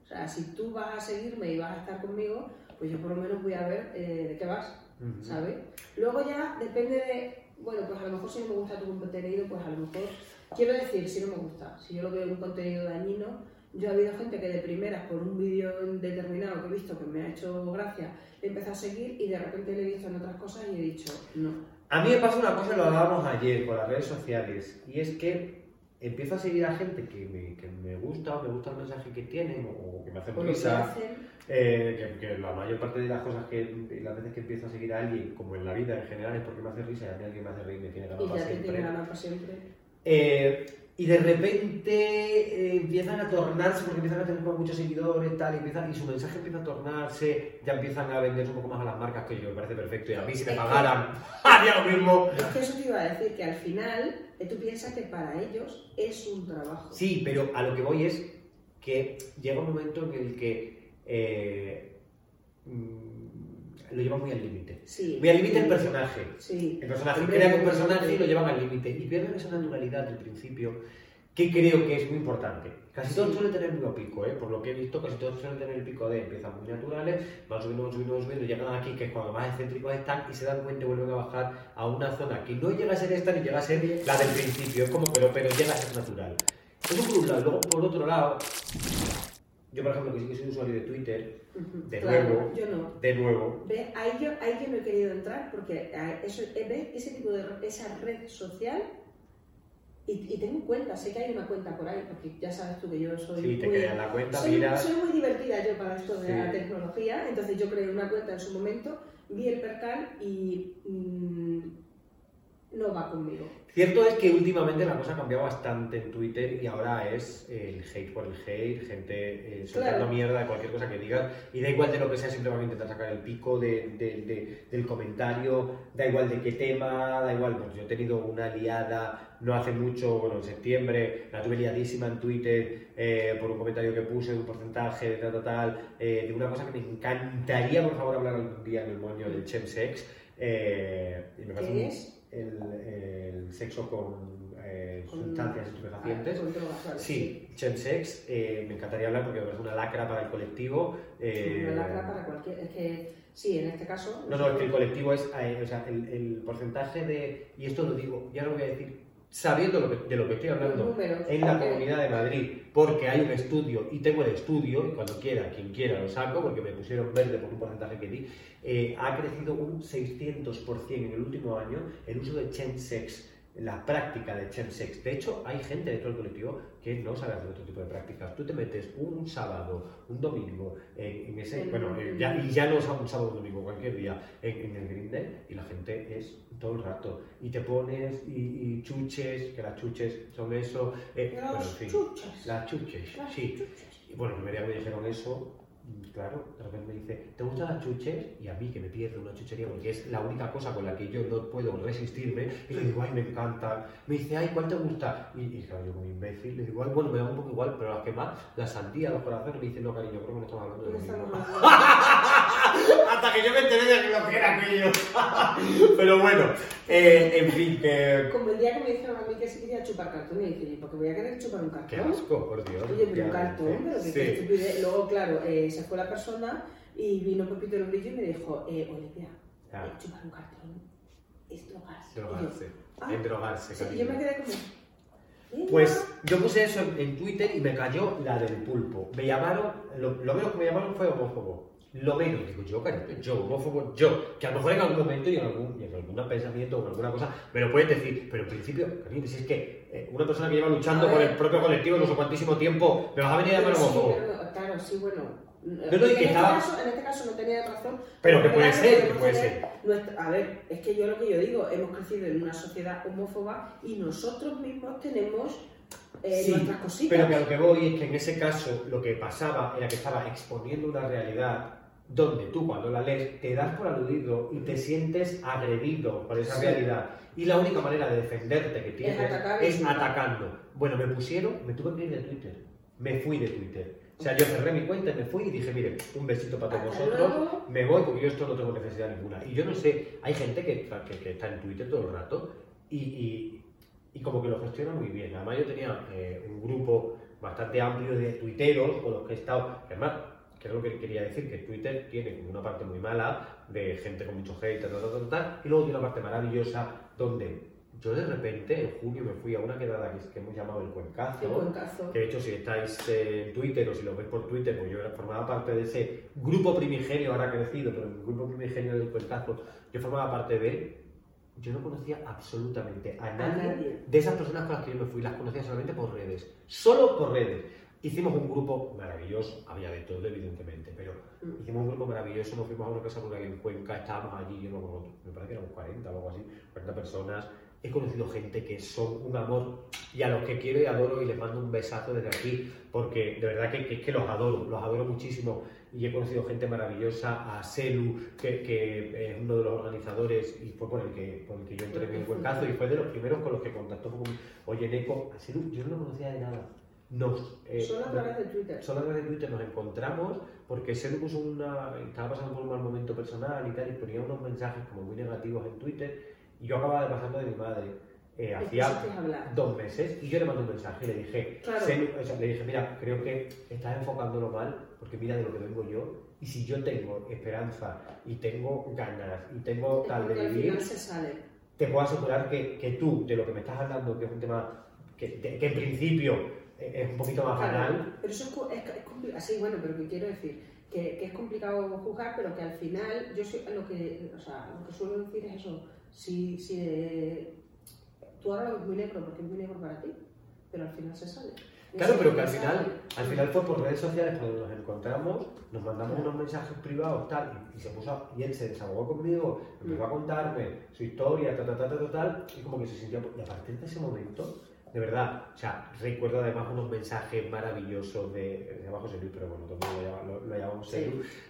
o sea, si tú vas a seguirme y vas a estar conmigo, pues yo por lo menos voy a ver eh, de qué vas, Ujú. ¿sabes? Luego ya depende de, bueno, pues a lo mejor si no me gusta tu contenido, pues a lo mejor, quiero decir, si no me gusta, si yo lo veo un contenido dañino, yo ha habido gente que de primeras, por un vídeo determinado que he visto que me ha hecho gracia, le empecé a seguir y de repente le he visto en otras cosas y he dicho, no. A mí me pasa una cosa, lo hablábamos ayer con las redes sociales, y es que empiezo a seguir a gente que me, que me gusta, o me gusta el mensaje que tienen, o que me hacen risa, eh, que, que la mayor parte de las cosas que, las veces que empiezo a seguir a alguien, como en la vida en general, es porque me hace risa, y a mí alguien me hace reír, me tiene y ganado para ya te siempre. tiene ganado para siempre. Eh, y de repente eh, empiezan a tornarse, porque empiezan a tener muchos seguidores tal, y, empiezan, y su mensaje empieza a tornarse, ya empiezan a venderse un poco más a las marcas, que yo me parece perfecto, y a mí si me pagaran, [laughs] haría lo mismo. Es que eso te iba a decir, que al final eh, tú piensas que para ellos es un trabajo. Sí, pero a lo que voy es que llega un momento en el que eh, mm, lo llevan muy al límite. Sí. Muy al límite el personaje. Sí. El personaje Hombre, crean un personaje y lo llevan al límite. Y pierden esa naturalidad del principio, que creo que es muy importante. Casi todos Sí. suelen tener el mismo pico, ¿eh? por lo que he visto, casi todos suelen tener el pico de empiezan muy naturales, van subiendo, van subiendo, van subiendo, llegan aquí, que es cuando más excéntricos están, y se dan cuenta y vuelven a bajar a una zona que no llega a ser esta ni llega a ser la del principio, es como, pero, pero llega a ser natural. Eso por un lado. Luego, por otro lado, yo por ejemplo, que sí que soy usuario de Twitter, de claro, nuevo, Yo no. de nuevo, Ve, ahí yo, ahí yo no he querido entrar porque eso, eh, ve ese tipo de esa red social y, y tengo cuenta, sé que hay una cuenta por ahí, porque ya sabes tú que yo soy sí, te muy, crean la cuenta, soy, miras... soy muy divertida yo para esto de Sí. la tecnología, entonces yo creé una cuenta en su momento, vi el percal y mm, no va conmigo. Cierto es que últimamente la cosa ha cambiado bastante en Twitter y ahora es el hate por el hate, gente eh, soltando Claro. mierda de cualquier cosa que digas y da igual de lo que sea, siempre van a intentar sacar el pico de- de- de- del comentario, da igual de qué tema, da igual. Pues yo he tenido una liada no hace mucho, bueno, en septiembre, la tuve liadísima en Twitter eh, por un comentario que puse de un porcentaje de tal, tal, tal, eh, de una cosa que me encantaría, por favor, hablar algún día en el moño del chemsex. Eh, y me parece ¿Qué un- es? El, el sexo con, eh, sustancias estupefacientes. Sí, chemsex, eh, me encantaría hablar porque parece una lacra para el colectivo. eh, Una lacra para cualquier. Es que sí, en este caso. No, no, es que el colectivo es, eh, o sea, el, el porcentaje de, y esto lo digo, ya lo voy a decir, sabiendo lo que- de lo que estoy hablando, números, en la Comunidad de Madrid, porque hay un estudio, y tengo el estudio, y cuando quiera, quien quiera lo saco, porque me pusieron verde por un porcentaje que di, eh, ha crecido un 600% en el último año el uso de chemsex, la práctica de chemsex. De hecho, hay gente dentro del colectivo que no sabe hacer otro tipo de prácticas. Tú te metes un sábado, un domingo, en, en ese, En- bueno, eh, ya, y ya no es un sábado un domingo, cualquier día, en, en el Grindr, y la gente es todo el rato. Y te pones y, y chuches, que las chuches son eso, eh, Las bueno, en fin. chuchas. Las chuches, Las sí. chuchas. Y bueno, el me dijeron eso, claro, de repente me dice, ¿te gustan las chuches? Y a mí que me pierde una chuchería porque es la única cosa con la que yo no puedo resistirme. Y le digo, ay, me encantan. Me dice, ay, ¿cuál te gusta? Y, y claro, yo como imbécil, le digo, ay, bueno, me da un poco igual, pero las que más, la sandía, los corazones, me dice, no, cariño, creo que no estamos hablando de lo mismo. [laughs] Hasta que yo me enteré de lo que era aquello. [laughs] pero bueno, eh, en fin, que... Como el día que me dijeron a mí que sí quería chupar cartón, y dije, ¿por qué voy a querer chupar un Qué cartón? asco, por Dios. Oye, pero un cartón, pero que Sí. qué. Luego, claro, eh, se fue la persona y vino Pepito el Brillo y me dijo, eh, Olivia, Ah. eh, chupar un cartón es drogarse. Drogarse. Ah, En drogarse, sí, yo me quedé como... "Venga". Pues yo puse eso en, en Twitter y me cayó la del pulpo. Me llamaron, lo, lo menos que me llamaron fue homófobo. Lo menos, digo yo, cariño, yo, homófobo, yo. Que a lo mejor en algún momento y en algún, y en algún pensamiento o en alguna cosa me lo puedes decir, pero en principio, cariño, si es que eh, una persona que lleva luchando ver. el propio colectivo no sé cuantísimo tiempo, me vas a venir a llamar sí, homófobo. no, claro, claro, sí, bueno. No, no, y en, que este estaba- caso, en este caso no tenía razón. Pero que puede ser, que puede ser. nuestra- a ver, es que yo lo que yo digo, hemos crecido en una sociedad homófoba y nosotros mismos tenemos eh, Sí, nuestras cositas. Pero que a lo que voy es que en ese caso lo que pasaba era que estaba exponiendo una realidad donde tú cuando la lees te das por aludido y te sientes agredido por esa Sí. realidad. Y la única manera de defenderte que tienes atacar es atacando. Bueno, me pusieron, me tuve que ir de Twitter. Me fui de Twitter. O sea, yo cerré mi cuenta y me fui y dije, mire, un besito para todos vosotros. Me voy porque yo esto no tengo necesidad ninguna. Y yo no sé, hay gente que, que- que está en Twitter todo el rato y, y- y como que lo gestiona muy bien. Además yo tenía eh, un grupo bastante amplio de tuiteros con los que he estado. Además, que es lo que quería decir, que Twitter tiene una parte muy mala de gente con mucho hate, tal, tal, tal, tal, y luego tiene una parte maravillosa donde yo de repente en junio me fui a una quedada que, que hemos llamado el Cuencazo. Qué buen caso. Que de hecho, si estáis eh, en Twitter o si lo veis por Twitter, pues yo formaba parte de ese grupo primigenio, ahora crecido, pero el grupo primigenio del cuentazo, yo formaba parte de él. Yo no conocía absolutamente a nadie, nadie. de esas personas con las que yo me fui, las conocía solamente por redes, solo por redes. Hicimos un grupo maravilloso, había de todo, evidentemente, pero Mm. hicimos un grupo maravilloso, nos fuimos a una casa rural en Cuenca, estábamos allí, yo no me parece que éramos 40 o algo así, 40 personas. He conocido gente que son un amor y a los que quiero y adoro y les mando un besazo desde aquí, porque de verdad que, que, que los adoro, los adoro muchísimo y he conocido gente maravillosa, a Selu, que, que es uno de los organizadores y fue por el que, por el que yo entré en el Cuencazo y fue de los primeros con los que contactó con Oye, Neko, a Selu yo no lo conocía de nada. Nos, eh, Solo a través de Twitter. Solo a través de Twitter nos encontramos porque Selu puso una. estaba pasando por un mal momento personal y tal, y ponía unos mensajes como muy negativos en Twitter. Yo acababa de pasarlo de mi madre eh, hacía dos meses y yo le mandé un mensaje y le dije, Claro. O sea, le dije, mira, creo que estás enfocándolo mal porque mira de lo que vengo yo. Y si yo tengo esperanza y tengo ganas y tengo Es tal de vivir, te puedo asegurar que, que tú, de lo que me estás hablando, que es un tema que, de- que en principio eh, es un poquito más Claro, banal, pero eso es, es, es complicado. Sí, bueno, pero que quiero decir que, que es complicado juzgar, pero que al final, yo soy, lo que, o sea, lo que suelo decir es eso. Si, si eh, tú ahora lo ves muy negro porque es muy negro para ti, pero al final se sale. Claro, pero que al final, al final fue por redes sociales cuando nos encontramos, nos mandamos unos mensajes privados tal, y, se puso y él se desahogó conmigo, empezó a contarme su historia, tal, tal, tal, tal, tal, y como que se sintió, y a partir de ese momento, de verdad, o sea, recuerdo además unos mensajes maravillosos de, de abajo Selu, pero bueno, todo el mundo lo, llama- lo- lo llamamos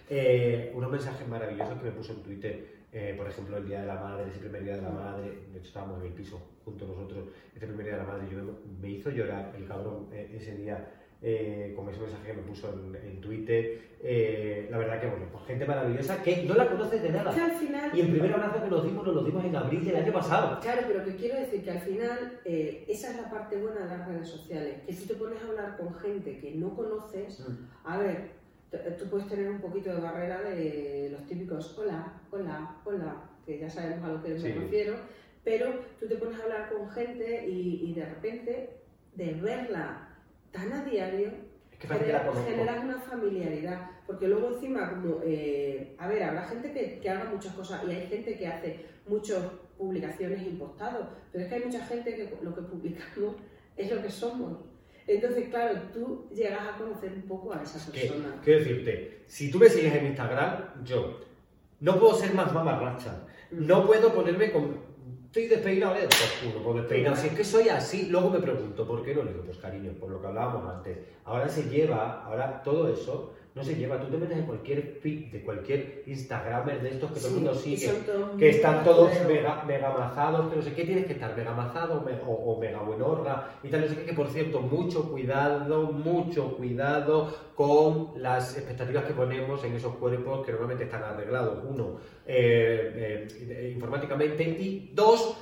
eh, unos mensajes maravillosos que me puso en Twitter, eh, por ejemplo, el Día de la Madre, ese primer Día de la Madre, de hecho estábamos en el piso junto a nosotros, ese primer Día de la Madre, yo me, hizo llorar el cabrón eh, ese día eh, con ese mensaje que me puso en, en Twitter. Eh, la verdad que, bueno, pues gente maravillosa que no la conoces de nada. al final. Y el primer abrazo que nos dimos, nos lo dimos en abril del año pasado. Claro, pero que quiero decir que al final eh, esa es la parte buena de las redes sociales. Que si te pones a hablar con gente que no conoces, a ver, tú puedes tener un poquito de barrera de los típicos hola, hola, hola, que ya sabemos a lo que Sí. me refiero, pero tú te pones a hablar con gente y, y de repente de verla tan a diario Es que genera- generas una familiaridad, porque luego encima como, eh, a ver, habrá gente que, que haga muchas cosas y hay gente que hace muchas publicaciones impostados, pero es que hay mucha gente que lo que publicamos es lo que somos. Entonces, claro, tú llegas a conocer un poco a esa persona. quiero decirte, si tú me sigues en Instagram, yo no puedo ser más mamarracha. No puedo ponerme con. Estoy despeinado, ¿eh? Pues pues despeinado. Si es que soy así, luego me pregunto, ¿por qué no le digo? Pues cariño, por lo que hablábamos antes. Ahora se lleva, ahora todo eso no se lleva. Tú te metes en cualquier feed de cualquier Instagramer de estos que todo el mundo sigue, que están todos mega, megamazados, que no sé qué, tienes que estar megamazado me- o, o mega buenorra y tal, no sé qué, que por cierto, mucho cuidado, mucho cuidado con las expectativas que ponemos en esos cuerpos que normalmente están arreglados, uno, eh, eh, informáticamente, y dos,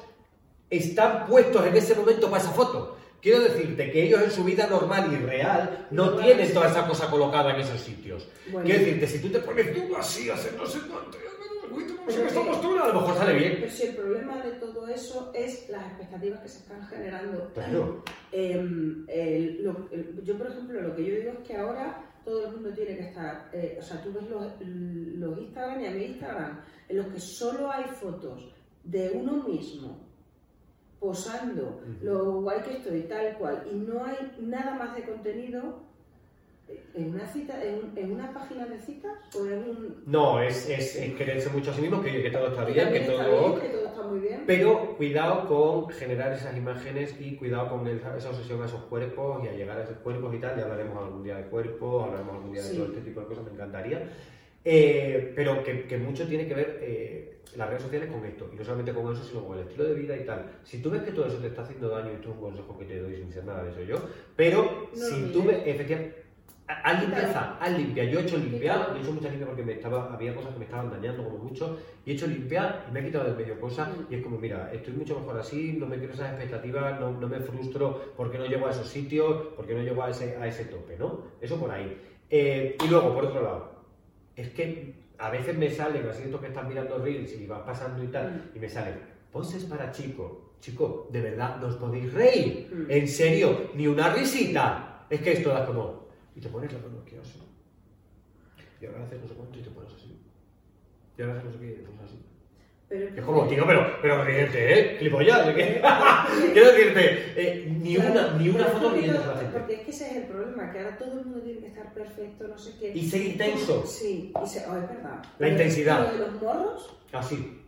están puestos en ese momento para esa foto. Quiero decirte que ellos en su vida normal y real no No, tienen toda esa cosa colocada en esos sitios. Bueno. Quiero decirte, si tú te pones tú así, hacer no sé cuánto, no sé esta postura, a lo mejor sale bien. Pero si el problema de todo eso es las expectativas que se están generando. Claro. Em, el- lo- el- yo, por ejemplo, lo que yo digo es que ahora todo el mundo tiene que estar. eh, o sea, tú ves los, los Instagram y a mi Instagram, en los que solo hay fotos de uno mismo posando, lo guay que estoy, tal cual, y no hay nada más de contenido. ¿En una cita, en, en una página de citas o en un No, es, es, es quererse mucho a sí mismo, que, que todo está bien, que está todo... bien, que todo está muy bien? Pero cuidado con generar esas imágenes y cuidado con esa, esa obsesión a esos cuerpos y a llegar a esos cuerpos y tal. Ya hablaremos algún día de cuerpos, hablaremos algún día de Sí. todo este tipo de cosas, me encantaría. Eh, pero que, que mucho tiene que ver eh, las redes sociales con esto. Y no solamente con eso, sino con el estilo de vida y tal. Si tú ves que todo eso te está haciendo daño, y esto es un consejo que te doy sin ser nada de eso yo, pero No si tú ves, efectivamente, haz limpieza, haz limpia. Yo he hecho limpia, Quítalo. yo he hecho mucha limpia porque me estaba, había cosas que me estaban dañando como mucho, y he hecho limpia y me he quitado del medio cosas, Mm. y es como, mira, estoy mucho mejor así, no me quiero esas expectativas, no, no me frustro porque no llego a esos sitios, porque no llego a ese, a ese tope, ¿no? Eso por ahí. Eh, y luego, por otro lado, es que a veces me salen así estos que están mirando reels y vas pasando y tal, Mm. y me salen poses para chico. Chico, de verdad, ¿nos podéis reír? Mm. ¿En serio? ¿Ni una risita? Es que esto da como... Y te pones la mano aquí así. Y ahora haces no sé cuánto y te pones así. Y ahora haces no sé qué y te pones así. Pero Es como, tío, pero, pero ríete, ¿eh? Gilipollas, ¿de qué? [laughs] Quiero decirte, eh, ni, Claro, una, ni una foto riendo a la gente. Porque es que ese es el problema, que ahora todo el mundo tiene que estar perfecto, no sé qué. Y ser intenso. Sí, y se, oh, es verdad. La intensidad. Lo de los morros, Así.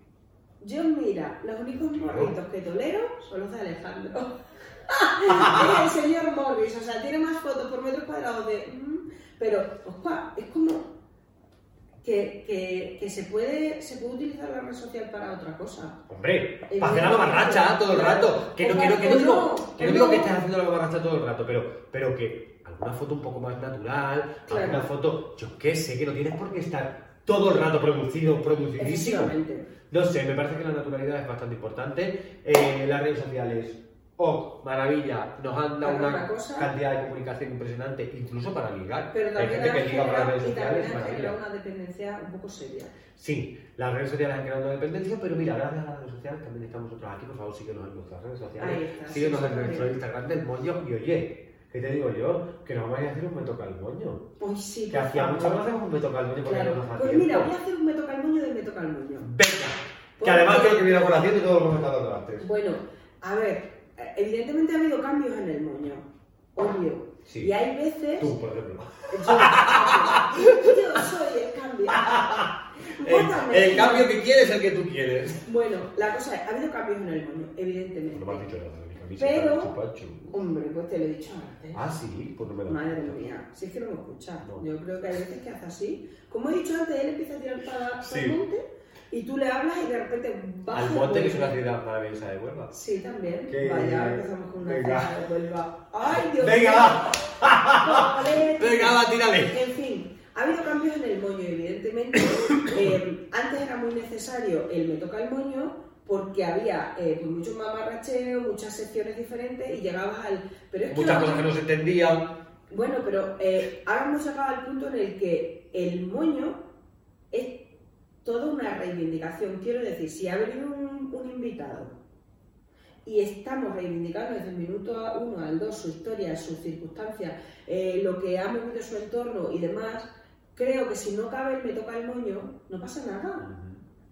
yo mira, los únicos morritos que tolero son los de Alejandro. [laughs] es el señor Morris, o sea, tiene más fotos por metro cuadrado de... mm, pero, ospa, es como que, que, que se, puede, se puede utilizar la red social para otra cosa. Hombre, para hacer la mamarracha todo el rato. Que no, O que no, digo, que no digo que estés haciendo la mamarracha todo el rato, pero, pero que alguna foto un poco más natural, Claro. alguna foto, yo qué sé, que no tienes por qué estar todo el rato producido, producidísimo. No sé, me parece que la naturalidad es bastante importante. Eh, las redes sociales, oh, maravilla, nos han dado Para una cosa. cantidad de comunicación impresionante, incluso para ligar. Pero Hay gente que liga por las redes sociales, generado una dependencia un poco seria. Sí, las redes sociales han creado una dependencia, pero mira, gracias a las redes sociales también estamos nosotros aquí. Por favor, síguenos en nuestras redes sociales. Ahí está, síguenos sí, en nuestro. Instagram del moño. Y oye, ¿qué te digo yo? Que nos vamos a hacer un me toca el moño. Pues sí, Que por hacía no hacemos un me toca el moño porque Claro. no nos da Pues tiempo. mira, voy a hacer un me toca el moño del me toca el moño. Venga. Que Porque- además creo que viene con haciendo y todos lo hemos estado antes. Bueno, a ver, evidentemente ha habido cambios en el moño, obvio. Sí. Y hay veces... Tú, por ejemplo. Yo, yo soy el cambio. [laughs] El, el cambio que quieres es el que tú quieres. Bueno, la cosa es, ha habido cambios en el moño, evidentemente. No me has dicho nada de mi camiseta, Pero-. Hombre, pues te lo he dicho antes. Ah, sí, pues no me Madre mía, si es que no me escucha. No. Yo creo que hay veces que hace así. Como he dicho antes, él empieza a tirar para, para Sí. el monte y tú le hablas y de repente baja. Al monte, que es una ciudad maravillosa de Huelva. Sí, también. Que- Vaya, empezamos con una Venga. de Huelva. ¡Ay, Dios Venga, mío! va. [laughs] [laughs] Venga, va, tírale. En fin, ha habido cambios en el moño, evidentemente. [coughs] Eh, antes era muy necesario el me toca el moño porque había eh, pues mucho mamarracheo, muchas secciones diferentes y llegabas al... Pero es Muchas cosas que no se entendían. Bueno, pero eh, ahora hemos llegado al punto en el que el moño es toda una reivindicación. Quiero decir, si ha venido un, un invitado y estamos reivindicando desde el minuto 1 al 2 su historia, sus circunstancias, eh, lo que ha movido su entorno y demás, creo que si no cabe el me toca el moño, no pasa nada.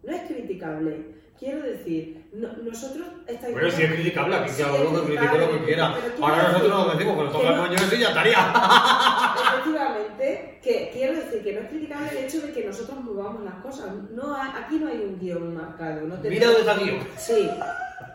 No es criticable. Quiero decir, no- nosotros estáis Bueno, si es criticable, aquí cada uno que critique lo que quiera. Ahora nosotros nos decimos nos que toca el ese y ya estaría. Efectivamente, que quiero decir que no es criticable el hecho de que nosotros movamos las cosas. No hay- aquí no hay un guion marcado. No tenemos- Mira dónde está guion. Sí.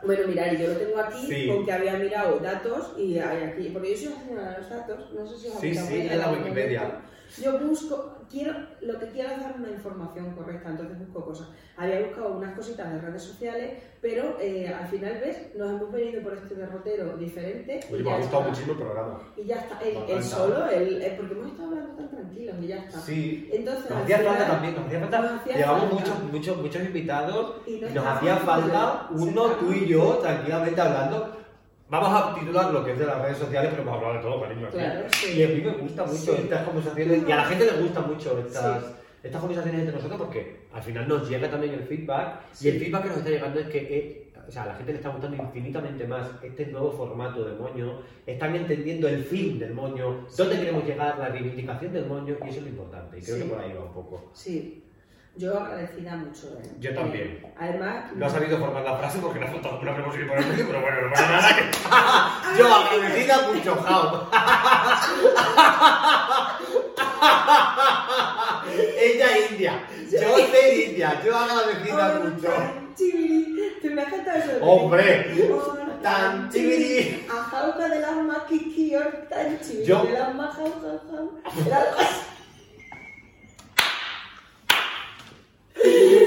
Bueno, mirar, yo lo tengo aquí Sí. porque había mirado datos y hay aquí, porque yo soy señora de los datos, no sé si os Sí, sí, en la Wikipedia. momento. Yo busco, quiero, lo que quiero es dar una información correcta, entonces busco cosas. Había buscado unas cositas de redes sociales, pero eh, al final, ¿ves? Nos hemos venido por este derrotero diferente. Oye, me ha gustado muchísimo el programa. Y ya está, él, él solo, él, porque hemos estado hablando tan tranquilos y ya está. Sí. Entonces, Nos hacía falta también, nos hacía falta. Nos Llevamos falta. muchos, muchos, muchos invitados Y y, no nos hacía falta uno, tú y yo, tranquilamente hablando. Vamos a titular lo que es de las redes sociales, pero vamos a hablar de todo, cariño. Claro, sí. Y a mí me gusta mucho Sí. estas conversaciones, y a la gente le gusta mucho estas, Sí. estas conversaciones entre nosotros porque al final nos llega también el feedback, y el feedback que nos está llegando es que eh, o sea, a la gente le está gustando infinitamente más este nuevo formato de moño, están entendiendo el fin del moño, dónde queremos llegar, la reivindicación del moño, y eso es lo importante, y creo Sí. que por ahí va un poco. Sí. Yo agradecida mucho. ¿eh? Yo también. Eh, además, No ha sabido formar la frase porque no ha faltado una hemos por el medio, pero bueno, no pasa nada que... [laughs] Yo agradecida mucho, Jao. [laughs] Ella india. Yo ser india. Yo agradecida mucho. ¿Te me has cantado eso? Hombre. Tan chibiri. A jauja de las maquiquior tan chibiri. Yo- De las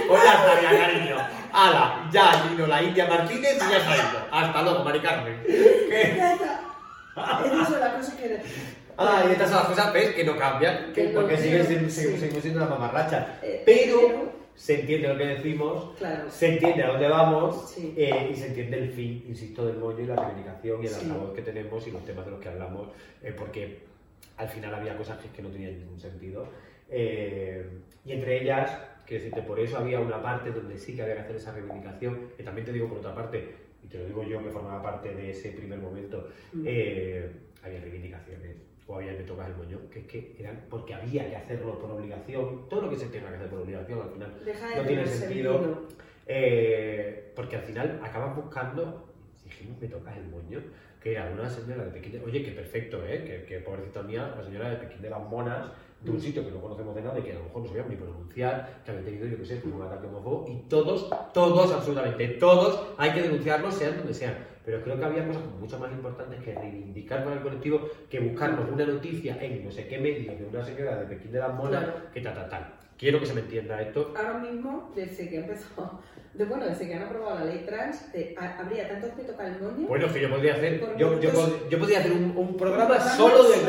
ya estaría, cariño. Ala, ya vino la India Martínez y ya se ha ido. Hasta luego, Mari Carmen. ¿Qué? Ya está. Que... Ah, y estas son las cosas, ¿ves? Que no cambian. que- Que no porque siguen cambian, siendo, sí. seguimos, siendo una mamarracha. Eh, Pero pero- se entiende lo que decimos. Claro. Se entiende a dónde vamos Sí. eh, y se entiende el fin, insisto, del moño y la reivindicación y el Sí. altavoz que tenemos y los temas de los que hablamos, eh, porque al final había cosas que, que no tenían ningún sentido. Eh, y entre ellas, quiero decirte, por eso había una parte donde sí que había que hacer esa reivindicación, que también te digo por otra parte, y te lo digo yo que formaba parte de ese primer momento, Mm. eh, había reivindicaciones o había que tocar el moño, que es que eran porque había que hacerlo por obligación, todo lo que se tenga que hacer por obligación al final Deja de no tiene sentido. Eh, porque al final acabas buscando, dijimos, me tocas el moño, que era una señora de Pekín, de- oye, que perfecto, ¿eh? que, que pobrecita mía, la señora de Pekín de las Monas, de un sitio que no conocemos de nada y que a lo mejor no sabíamos ni pronunciar, que había tenido, yo qué sé, un ataque homófobo, y todos, todos, absolutamente todos, hay que denunciarlos, sean donde sean. Pero creo que había cosas mucho más importantes que reivindicar con el colectivo que buscarnos una noticia en no sé qué medio de una señora de Pekín de las Monas, que tal, tal, tal. Quiero que se me entienda esto. Ahora mismo, desde que empezó, de, bueno, desde que han aprobado la ley trans, eh, ha- habría tanto que tocar el moño. Bueno, es que yo podría hacer, yo, yo, pod- yo podría hacer un, un un programa solo de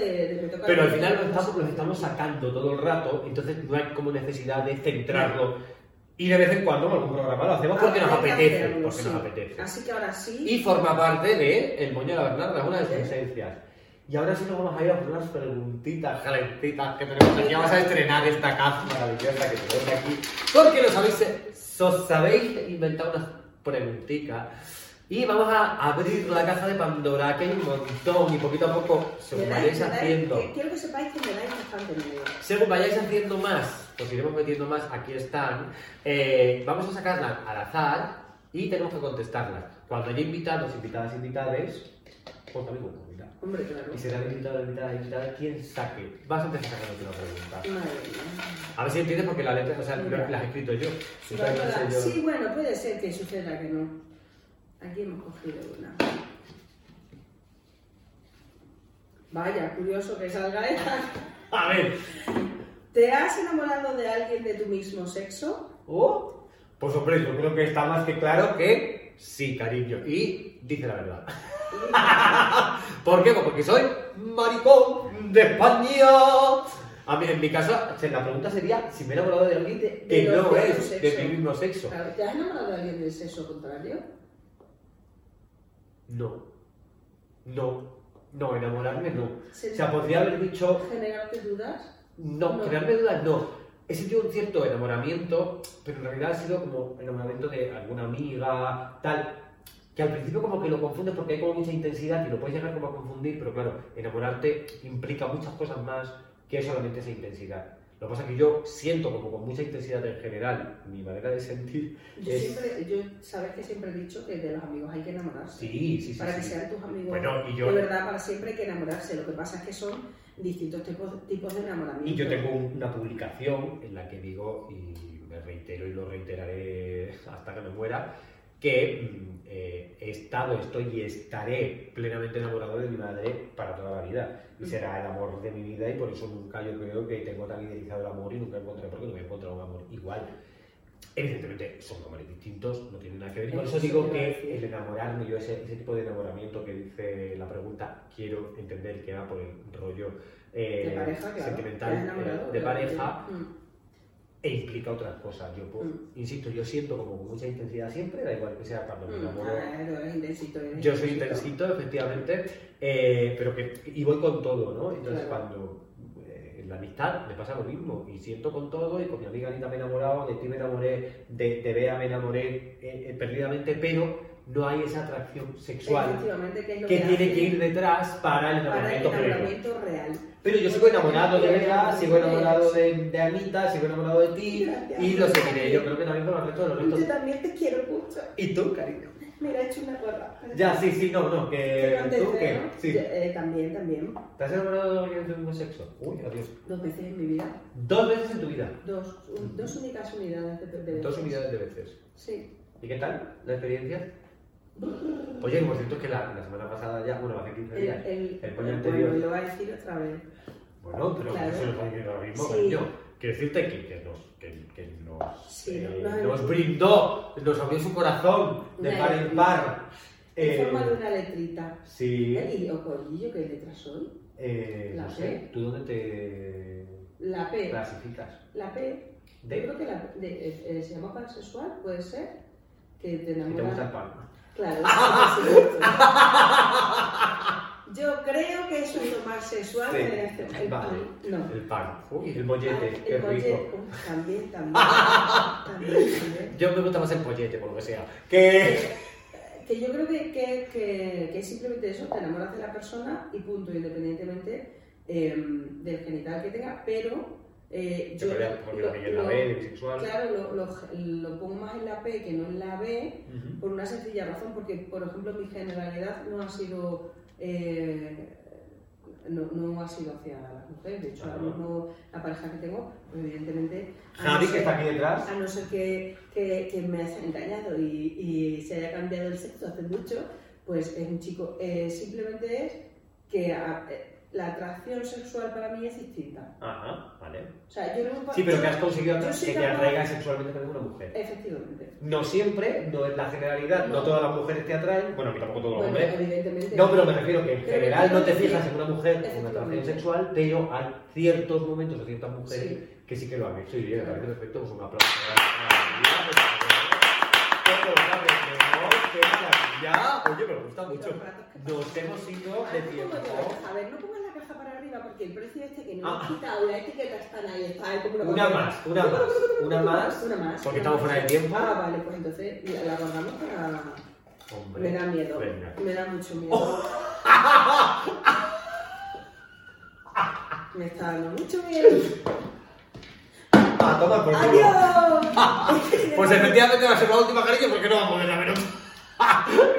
de, de toca Pero al final lo estamos, lo estamos sacando todo el rato, entonces no hay como necesidad de centrarlo. Y de vez en cuando algún programa lo hacemos porque nos apetece. hacerlo, Porque sí. nos apetece. Así que ahora sí. Y forma parte de El Moño de la Bernarda, una de sus esencias. Y ahora sí nos vamos a ir a por unas preguntitas calentitas que tenemos aquí. Vamos a estrenar esta caja maravillosa que tenemos aquí. Porque los habéis, os habéis inventado unas preguntitas. Y vamos a abrir la caja de Pandora, que hay un montón y poquito a poco, según vayáis haciendo, quiero que sepáis que me dais bastante miedo. según vayáis haciendo más, os iremos metiendo más, aquí están. Eh, vamos a sacarlas al azar y tenemos que contestarlas. Cuando haya invitados, invitadas, invitades, pues también. Hombre, claro. Y será el invitado, invitada, invitada, quien saque. Vas a empezar sacándote una pregunta. Madre mía. A ver si entiendes porque la letra, o sea, las he escrito yo. Sí, no sé yo- Sí, bueno, puede ser que suceda que no. Aquí hemos cogido una. Vaya, curioso que salga esta. A ver. ¿Te has enamorado de alguien de tu mismo sexo? Oh, pues hombre, yo creo que está más que claro que sí, cariño. Y dice la verdad. [laughs] ¿Por qué? Porque soy maricón de España. A mí, en mi caso, la pregunta sería si me he enamorado de alguien De- que no es de sexo. mi mismo sexo. Claro, ¿Te has enamorado de alguien del sexo contrario? No. No. No, enamorarme no. O sea, podría haber dicho ¿Generarte dudas? No, No. crearme dudas no. He sentido un cierto enamoramiento, pero en realidad ha sido como enamoramiento de alguna amiga, tal, que al principio como que lo confundes porque hay como mucha intensidad y lo puedes llegar como a confundir, pero claro, enamorarte implica muchas cosas más que solamente esa intensidad. Lo que pasa es que yo siento como con mucha intensidad en general mi manera de sentir. Yo es- siempre, yo, sabes que siempre he dicho que de los amigos hay que enamorarse. Sí, sí, sí. para que sí. sean tus amigos. Bueno, y yo- De verdad, para siempre hay que enamorarse. Lo que pasa es que son distintos tipos, tipos de enamoramiento. Y yo tengo una publicación en la que digo, y me reitero y lo reiteraré hasta que me muera, que mm, eh, he estado, estoy y estaré plenamente enamorado de mi madre para toda la vida. Y será el amor de mi vida y por eso nunca yo creo que tengo tan idealizado el amor y nunca encontré, porque no voy a encontrar un amor igual. Evidentemente son amores distintos, no tienen nada que ver. Por eso digo que el enamorarme, yo ese, ese tipo de enamoramiento que dice la pregunta, quiero entender que va por el rollo eh, de pareja, claro. sentimental ¿Te has enamorado eh, de pareja Mm. E implica otras cosas. Yo, pues, Mm. insisto, yo siento como con mucha intensidad siempre, da igual que sea cuando me Mm. enamoro. Intensito, Yo soy intensito, efectivamente, eh, pero que y voy con todo, ¿no? Entonces Claro. cuando eh, en la amistad me pasa lo mismo y siento con todo y con mi amiga Anita me he enamorado, de ti me enamoré, de, de Bea me enamoré eh, eh, perdidamente, pero no hay esa atracción sexual que que tiene que ir detrás para el para enamoramiento real. Pero yo sigo enamorado de Bea, sigo enamorado de, de Anita, sigo enamorado de ti Gracias. y lo seguiré. Yo creo que también por el resto de los Yo restos. también te quiero mucho. ¿Y tú, cariño? Mira, he hecho una gorra. Ya, sí, sí, no, no, que tú. Yo, eh, también, también. ¿Te has enamorado de alguien del mismo sexo? Uy, adiós. Dos veces en mi vida. Dos veces en tu vida. Dos, un- dos únicas unidades de, de Dos veces. unidades de veces. Sí. ¿Y qué tal la experiencia? Oye, por cierto que la, la semana pasada ya, bueno, hace 15 El, días. el, El coño bueno, anterior. y lo va a decir otra vez. Bueno, pero Claro. eso lo ahora mismo, Sí. cariño. Quiero decirte que, que nos, que, que nos, Sí, eh, nos- nos brindó, nos abrió su corazón de Una par en par. En Eh, forma de una letrita. sí. ¿Y o colillo qué letra soy? Eh, La no P. sé, ¿tú dónde te La P. clasificas? La P. Yo ¿De? creo que la, de, eh, eh, se llama pansexual, puede ser. Que te Si te gusta el enamoras. pan. Claro. [laughs] Yo creo que eso es lo más sexual Sí. que hace el Vale. pan. No. El pan. Uy, el mollete, Ah, qué el rico. bollete, uf, [laughs] también, también. también, también. Yo me gusta más el pollete, por lo que sea. Que. Que yo creo que, que, que, que es simplemente eso, te enamoras de la persona y punto, independientemente eh, del genital que tenga, pero eh, yo es la B, bisexual. claro, lo, lo, lo pongo más en la P que no en la B, por una sencilla razón, porque por ejemplo mi generalidad no ha sido eh, no, no ha sido hacia las mujeres, de hecho ahora Ajá. mismo la pareja que tengo, pues evidentemente a no Javi, que ser- está aquí detrás. a no ser que, que, que me haya engañado y, y se haya cambiado el sexo hace mucho, pues es un chico. Eh, simplemente es que a- eh, la atracción sexual para mí es distinta. Ajá, vale. O sea, yo no Sí, pero que has conseguido que te capaz- atraiga sexualmente también una mujer. Efectivamente. No siempre, no es la generalidad, no No. todas las mujeres te atraen, bueno, a mí tampoco todos los hombres. evidentemente. No, pero me refiero que en Pero general no te fijas en una mujer con una atracción sexual, pero hay ciertos momentos o ciertas mujeres Sí. que sí que lo han hecho y bien, Claro. perfecto, pues un aplauso. Maravilla. Oye, me gusta mucho. Nos hemos ido de ¿cómo tiempo. A ver, no la porque el precio este que no Ah. quitado, la etiqueta están ahí, está ahí como Una más, una más, una más. Una más. Porque una estamos fuera de tiempo. Ah, vale, pues entonces la la guardamos para. Hombre. Me da miedo. Venga. Me da mucho miedo. Me está dando mucho miedo. Ah, toma por. ¡Adiós! [laughs] Pues efectivamente va a ser la última cariño porque no va a poder haber otra.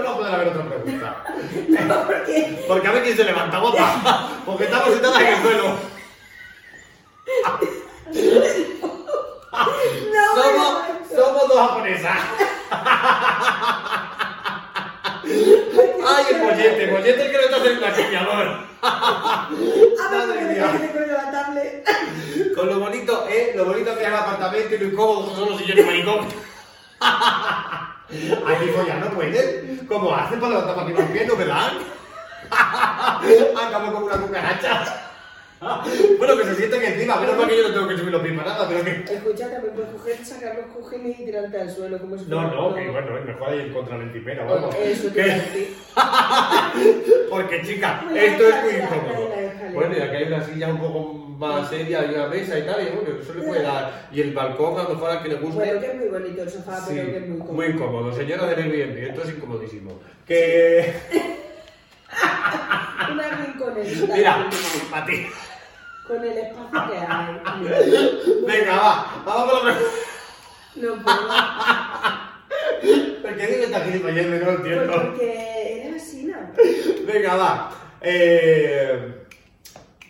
No poder haber otra pregunta. ¿Por qué? Porque a ver quién se levanta, guapa. Porque estamos sentadas en el suelo. No, Somos, no, somos dos japonesas. Ay, el mollete, mollete que no está haciendo la chiñador. Ah, Madre mía. con lo bonito, eh, lo bonito que es el apartamento y lo incómodo son los sillones maricón. Aquí follar no pueden. ¿Cómo hacen para levantar para arriba los pies? ¿No me dan? Acabo como una cucaracha. Bueno, que se sienten encima, menos mal que yo no tengo que subir los pies para nada, pero que... Escucha, también puedes coger, sacar los cojines y tirarte al suelo como si No, no, que bueno, es mejor ahí contra la encimera, vamos. Eso te a. [laughs] Porque, chica, esto es muy incómodo. Bueno, y aquí hay una silla un poco más seria y una mesa y tal, y bueno, eso le puede dar. Y el balcón, a lo mejor al que le guste. Bueno, que es muy bonito el sofá, Sí, pero que es muy cómodo. muy incómodo, señora del Airbnb, esto es incomodísimo. Que. [laughs] Una rinconeta. Mira, para ti. Con el espacio que hay. Venga, va, vamos con la No puedo. ¿Por qué dices esta gilipollez? No lo Pues entiendo. porque eres así, ¿no? Venga, va. Eh,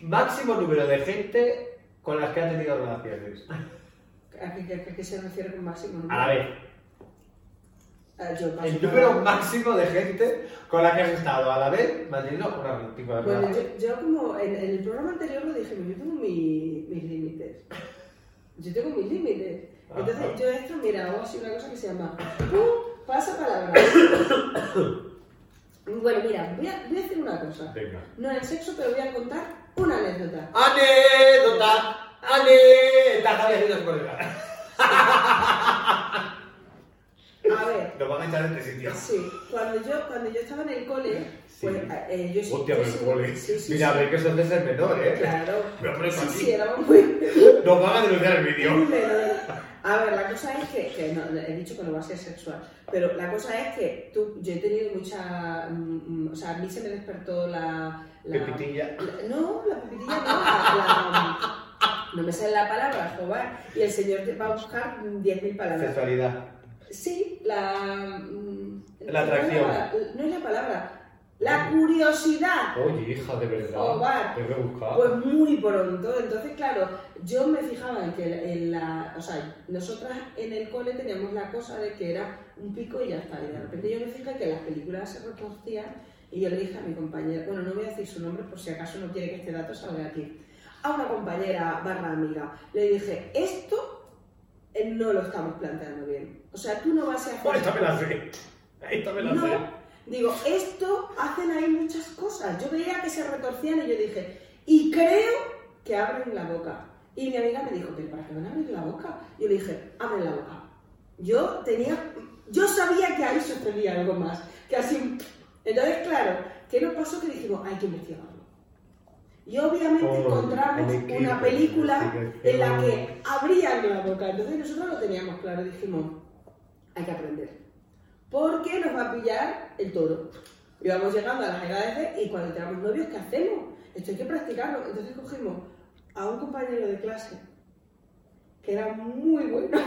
máximo número de gente con las que ha tenido relaciones. ¿A qué, a qué se refiere con máximo? A la vez. Ah, El número máximo de gente con la que has estado a la vez manteniendo una tipo de Bueno, yo, yo como en, en el programa anterior lo dije, yo tengo mi- mis límites. Yo tengo mis límites. Entonces Ajá. yo esto, mira, hago así una cosa que se llama ¡pum! pasapalabra. [coughs] bueno, mira, voy a, voy a hacer una cosa. Venga. No en el sexo, pero voy a contar una anécdota. ¡Anécdota! ¡Anécdota! Javi haciendo spoiler. A ver, Nos van a echar de este sitio. sí, cuando yo, cuando yo estaba en el cole, Sí. pues eh, yo sí. Hostia, pero sí- el cole. Sí, sí, Mira, sí. ve que son de ser menor, ¿eh? Claro. Apreso Sí, aquí. sí, éramos muy. Nos van a denunciar el vídeo. [laughs] A ver, la cosa es que, que no, he dicho que no va a ser sexual, pero la cosa es que tú, yo he tenido mucha, mm, mm, o sea, a mí se me despertó la... la Pepitilla. la- no, la pepitilla no, la, la- no me sale la palabra, joder, y el señor te va a buscar 10.000 palabras. Sexualidad. Sí, la... mm, La atracción. No es la palabra, la curiosidad. Oye, hija, de verdad. Te. Pues muy pronto. Entonces, claro, yo me fijaba en que en la. O sea, nosotras en el cole teníamos la cosa de que era un pico y ya está. Y de repente yo me fijé que las películas se retorcían y yo le dije a mi compañera, bueno, no voy a decir su nombre por si acaso no quiere que este dato salga aquí. A una compañera barra amiga, le dije, esto eh, no lo estamos planteando bien. O sea, tú no vas a hacer. Esta me la sé. Esta me la No, sé. Digo, esto hacen ahí muchas cosas. Yo veía que se retorcían y yo dije, y creo que abren la boca. Y mi amiga me dijo, ¿pero para qué van a abrir la boca? Yo le dije, abren la boca. Yo tenía, yo sabía que ahí sucedía algo más, que así. Entonces, claro, ¿qué nos pasó? Que dijimos, hay que investigarlo. Y obviamente Oh, encontramos equipo, una película la en la que abrían la boca. Entonces nosotros lo teníamos claro, dijimos, hay que aprender. Porque nos va a pillar el toro. Y vamos llegando a las edades de, y cuando tenemos novios, ¿qué hacemos? Esto hay que practicarlo. Entonces cogimos a un compañero de clase que era muy bueno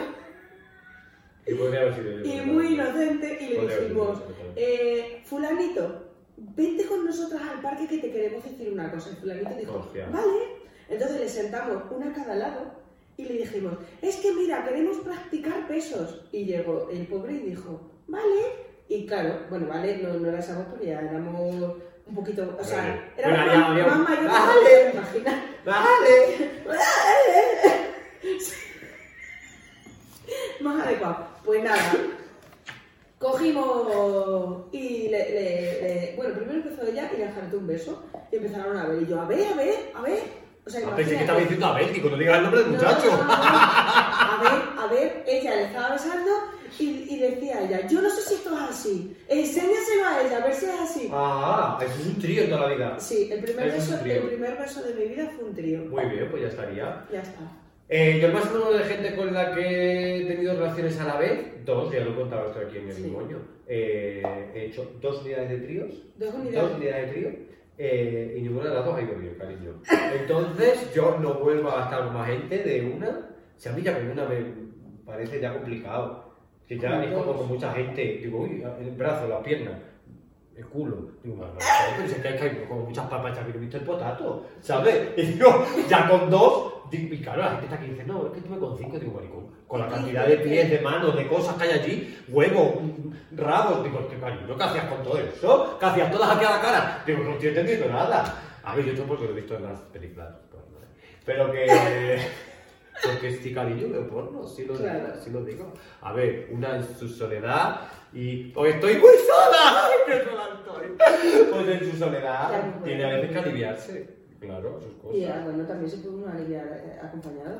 Y muy inocente y le dijimos, eh, fulanito, vente con nosotras al parque que te queremos decir una cosa. Y fulanito dijo, Hostia. vale. Entonces le sentamos una a cada lado y le dijimos, es que mira, queremos practicar pesos. Y llegó el pobre y dijo, vale. Y claro, bueno, vale, no, no era esa voz porque ya éramos un poquito, o sea, Vale. éramos Bueno, más, más mayores Vale. que imaginas. ¡Vale! [laughs] Más adecuado. Pues nada, cogimos y le, le- le- Bueno, primero empezó ella y le dejaron un beso. Y empezaron a ver. Y yo, a ver, a ver, a ver. O sea, Ah, pensé que estaba diciendo a Abel, digo, no digas el nombre del muchacho. no, no, no. A ver, a ver, ella le estaba besando y, y decía ella, yo no sé si esto es así. Enséñaselo a ella, a ver si es así. Ah, eso es un trío en toda la vida. Sí, el primer, beso, el primer beso de mi vida fue un trío. Muy bien, pues ya estaría. Ya está. Eh, yo el máximo número de gente con la que he tenido relaciones a la vez, dos, ya lo he contado esto aquí en el Sí. Eh, he hecho dos unidades de tríos, Dos unidades. dos unidades de trío, eh, y ninguna de las dos ha ido bien, cariño. Entonces, yo no vuelvo a gastar más gente de una. Si a mí ya con una me parece ya complicado. Que ya es como mucha gente, digo, uy, el brazo, la pierna. El culo. Digo, bueno, pero si es que hay, que como muchas papas que no he visto el potato, ¿sabes? [laughs] Y digo, ya con dos, digo, y claro, la gente está aquí y dice, no, es que tuve con cinco, digo, maricón, con la cantidad de pies, de manos, de cosas que hay allí, huevos, rabos, digo, ¿qué cariño? ¿Qué hacías con todo eso? ¿Qué hacías todas aquí a la cara? Digo, no estoy entendiendo nada. A ver, yo porque lo he visto en las películas, pues, ¿no? pero que... [laughs] Porque sí, cariño, veo porno, sí lo Claro. digo, sí lo digo. A ver, una en su soledad y... Pues estoy muy sola, ¡Qué [laughs] sola estoy! Pues en su soledad tiene a veces que aliviarse. Claro, sus cosas. Y ah, bueno, también se puede uno aliviar eh, acompañado.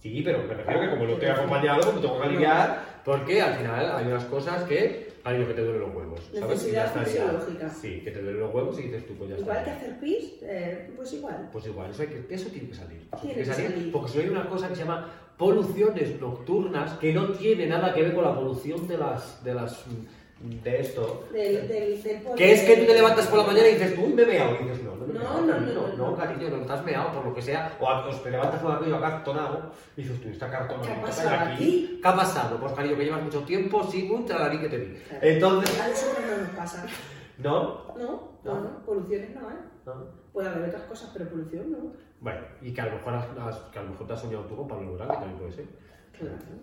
Sí, pero me refiero que como no estoy acompañado, me tengo que aliviar, porque al final hay unas cosas que lo que te duelen los huevos, ¿sabes? Necesidad fisiológica. Sí, que te duelen los huevos y dices tú, pues ya Igual que está. hacer pis, eh, pues igual. Pues igual, eso, hay que, eso tiene que salir. Eso Tiene que salir. Porque si hay una cosa que se llama poluciones nocturnas que no tiene nada que ver con la polución de las. de las. De esto. Del, del, del. Que es que tú te levantas por la mañana y dices, uy, me he meado. Y dices, no, no me No, meado, no, cariño, no, no, no. cariño, no estás meado por lo que sea. O, a- o te levantas por la calle acartonado y dices, tú, está cartonado. ¿Qué ha ¿qué pasado pasa aquí? ¿Qué ha pasado? Pues cariño, que llevas mucho tiempo sin un tralarí que te di. Claro. Entonces, A nosotros no nos pasa. ¿no? No, no, No. no, poluciones no, ¿eh? ¿No? Puede haber otras cosas, pero polución no. Bueno, y que a lo mejor has, has- que a lo mejor te has soñado tú con Pablo Alborán, que también puede ser.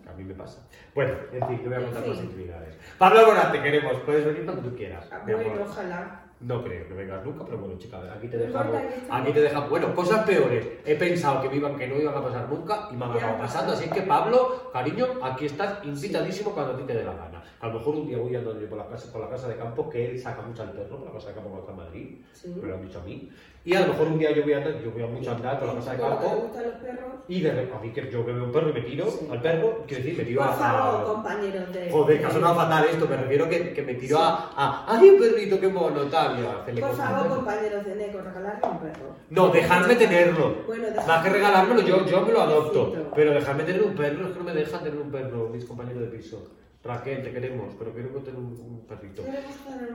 A mí me pasa. Bueno, en fin, te voy a contar más intimidades. Pablo Alborán, te queremos. Puedes venir cuando tú quieras. mi Bueno, ojalá. No creo que vengas nunca, pero bueno, chica, aquí te dejamos. aquí te dejamos. Bueno, cosas peores. He pensado que me iban, que no iban a pasar nunca y me han acabado pasando. Así que, Pablo, cariño, aquí estás invitadísimo cuando a ti te dé la gana. A lo mejor un día voy andando yo por la casa, por la casa de campo, que él saca mucho al perro por la casa de campo está en Madrid. Sí. Me lo han dicho a mí. Y a lo mejor un día yo voy a andar, yo voy a mucho andar por la casa de te campo. gustan los perros. Y de repente, a mí que yo veo un perro y me tiro Sí. al perro, quiero decir, me tiro Por a. favor, compañeros de. Joder, que ha sonado fatal esto, me refiero que, que me tiro a, a. ¡Ay, un perrito, qué mono, tal! Por favor, compañeros de Neco, regalarle un perro. No, dejarme tenerlo. Bueno, dejarme- Más que regalármelo, yo, yo me lo adopto. Pero dejarme tener un perro, es que no me dejan tener un perro, mis compañeros de piso. Raquel, te queremos, pero quiero tener un, un perrito.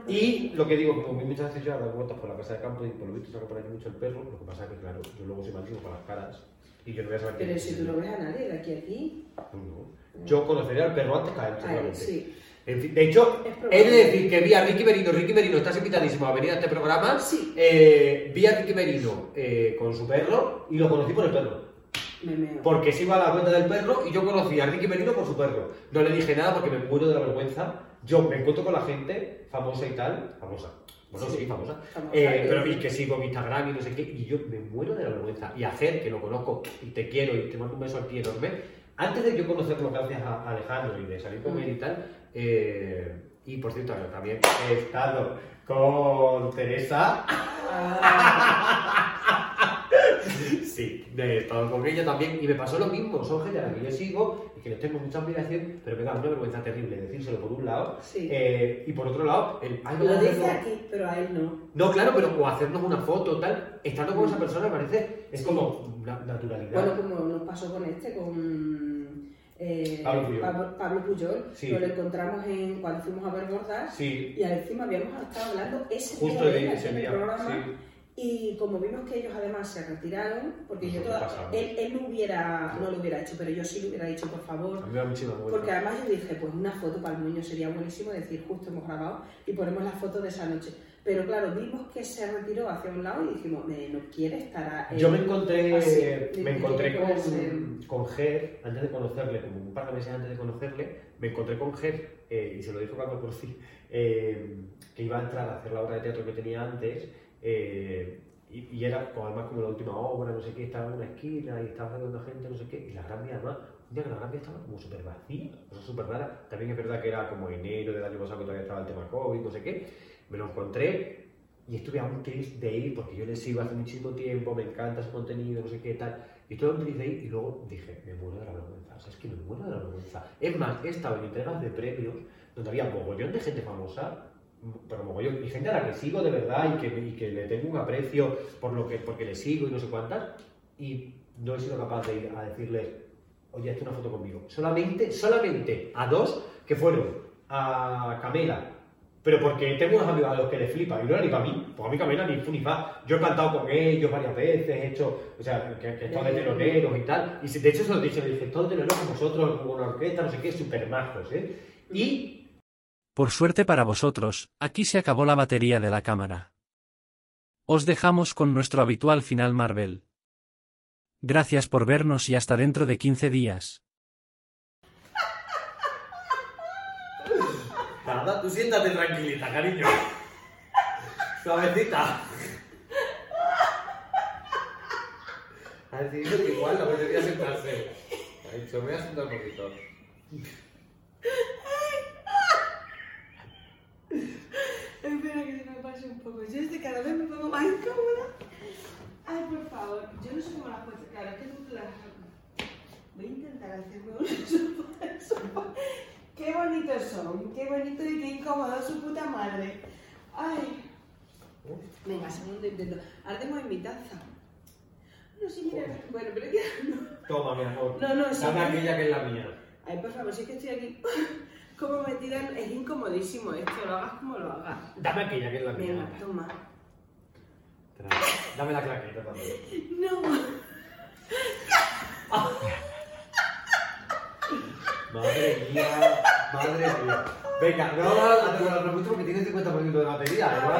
Y lo que digo, como muchas veces yo he dado vueltas por la casa de campo y por lo visto saca por ahí mucho el perro, lo que pasa es que, claro, yo luego soy malísimo con las caras y yo no voy a saber quién Pero si tú no ves a nadie de aquí a aquí. No. Yo conocería al perro antes que a él, seguramente. sí. En fin, de hecho, he de decir que vi a Ricky Merino. Ricky Merino, estás invitadísimo a venir a este programa. Sí. Eh, vi a Ricky Merino eh, con su perro y lo conocí por el perro. Me meo. Porque se iba a la cuenta del perro y yo conocí a Ricky Merino por su perro. No le dije nada porque me muero de la vergüenza. Yo me encuentro con la gente famosa y tal. Famosa. Bueno, sí, Sí. famosa. Famosa, Eh, pero y que sigo en Instagram y no sé qué. Y yo me muero de la vergüenza. Y hacer que lo conozco y te quiero y te mando un beso aquí enorme. Antes de yo conocerlo gracias a Alejandro y de salir con él y tal. eh, y por cierto, también he estado con Teresa. Sí, [laughs] he estado con ella también y me pasó lo mismo. Son gente a la que yo sigo y que les tengo mucha admiración, pero me da una vergüenza terrible decírselo por un lado. Sí. eh, y por otro lado, el, ay, Lo dice aquí, pero a él no. No, claro, pero o hacernos una foto tal. Estando con esa persona me parece, es como na- naturalidad. Bueno, como nos pasó con este, con eh, Pablo Puyol. Pablo, Pablo Puyol, Sí. que lo encontramos en, cuando fuimos a ver Bordas y encima habíamos estado hablando ese justo día de ese en el día. programa. Y como vimos que ellos además se retiraron, porque yo toda, él, él no hubiera, no lo hubiera hecho, pero yo sí lo hubiera dicho, por favor. Porque además yo dije, pues una foto para el niño sería buenísimo, decir, justo hemos grabado y ponemos la foto de esa noche. Pero claro, vimos que se retiró hacia un lado y dijimos, "Eh, no quiere estar a- Yo me encontré, así, me encontré con, Ger, antes de conocerle, como un par de meses antes de conocerle, me encontré con Ger, eh, y se lo dijo cuando lo conocí, eh, que iba a entrar a hacer la obra de teatro que tenía antes, eh, y, y era además como la última obra, no sé qué, estaba en una esquina y estaba saliendo gente, no sé qué, y la Gran Vía además, un día que la Gran Vía estaba como súper vacía, cosa súper rara, también es verdad que era como enero del año pasado que todavía estaba el tema COVID, no sé qué, me lo encontré y estuve antes de ir, porque yo les sigo hace muchísimo tiempo, me encanta su contenido, no sé qué tal. Y estuve antes de ir y luego dije, me muero de la vergüenza. O sea, es que me muero de la vergüenza. Es más, he estado en entregas de premios donde había mogollón de gente famosa, pero mogollón, y gente a la que sigo de verdad y que, y que le tengo un aprecio por lo que, porque le sigo y no sé cuántas, y no he sido capaz de ir a decirles, oye, hazte una foto conmigo. Solamente, solamente a dos que fueron a Camela, pero porque tengo unos amigos a los que les flipa, y no era ni para mí, pues a mí Camela ni fu ni fa. Yo he cantado con ellos varias veces, he hecho, o sea, que, he estado de teloneros y tal, y de hecho se lo dije, le dije, todos teloneros con vosotros, con una orquesta, no sé qué, súper majos, ¿eh? Y Por suerte para vosotros, aquí se acabó la batería de la cámara. Os dejamos con nuestro habitual final Marvel. Gracias por vernos y hasta dentro de 15 días. nada, tú siéntate tranquilita, cariño. Suavecita. Ha decidido que igual no apetecía sentarse. Ha dicho, me voy a sentar un poquito. Espera que se me pase un poco. Yo es que cada vez me pongo más incómoda. Ay, por favor. Yo no sé cómo las puedes. Claro, es que tú las. Voy a intentar hacerme un sopa. [laughs] Qué bonitos son. Qué bonito y qué incómodo su puta madre. Ay. Venga, segundo intento. Ardemos en mi taza. No, sí, mira. Bueno, pero ya no. Toma, mi amor. No, no, sí. Dame aquella que es la mía. Ay, por favor, si es que estoy aquí. Como me tiran, es incomodísimo esto, lo hagas como lo hagas. Dame aquella que es la Venga, mía. toma. Tra- Dame la claqueta también. No. Madre mía, madre mía. Venga, no vamos a hacer mucho porque tiene 50% de batería. ¿verdad?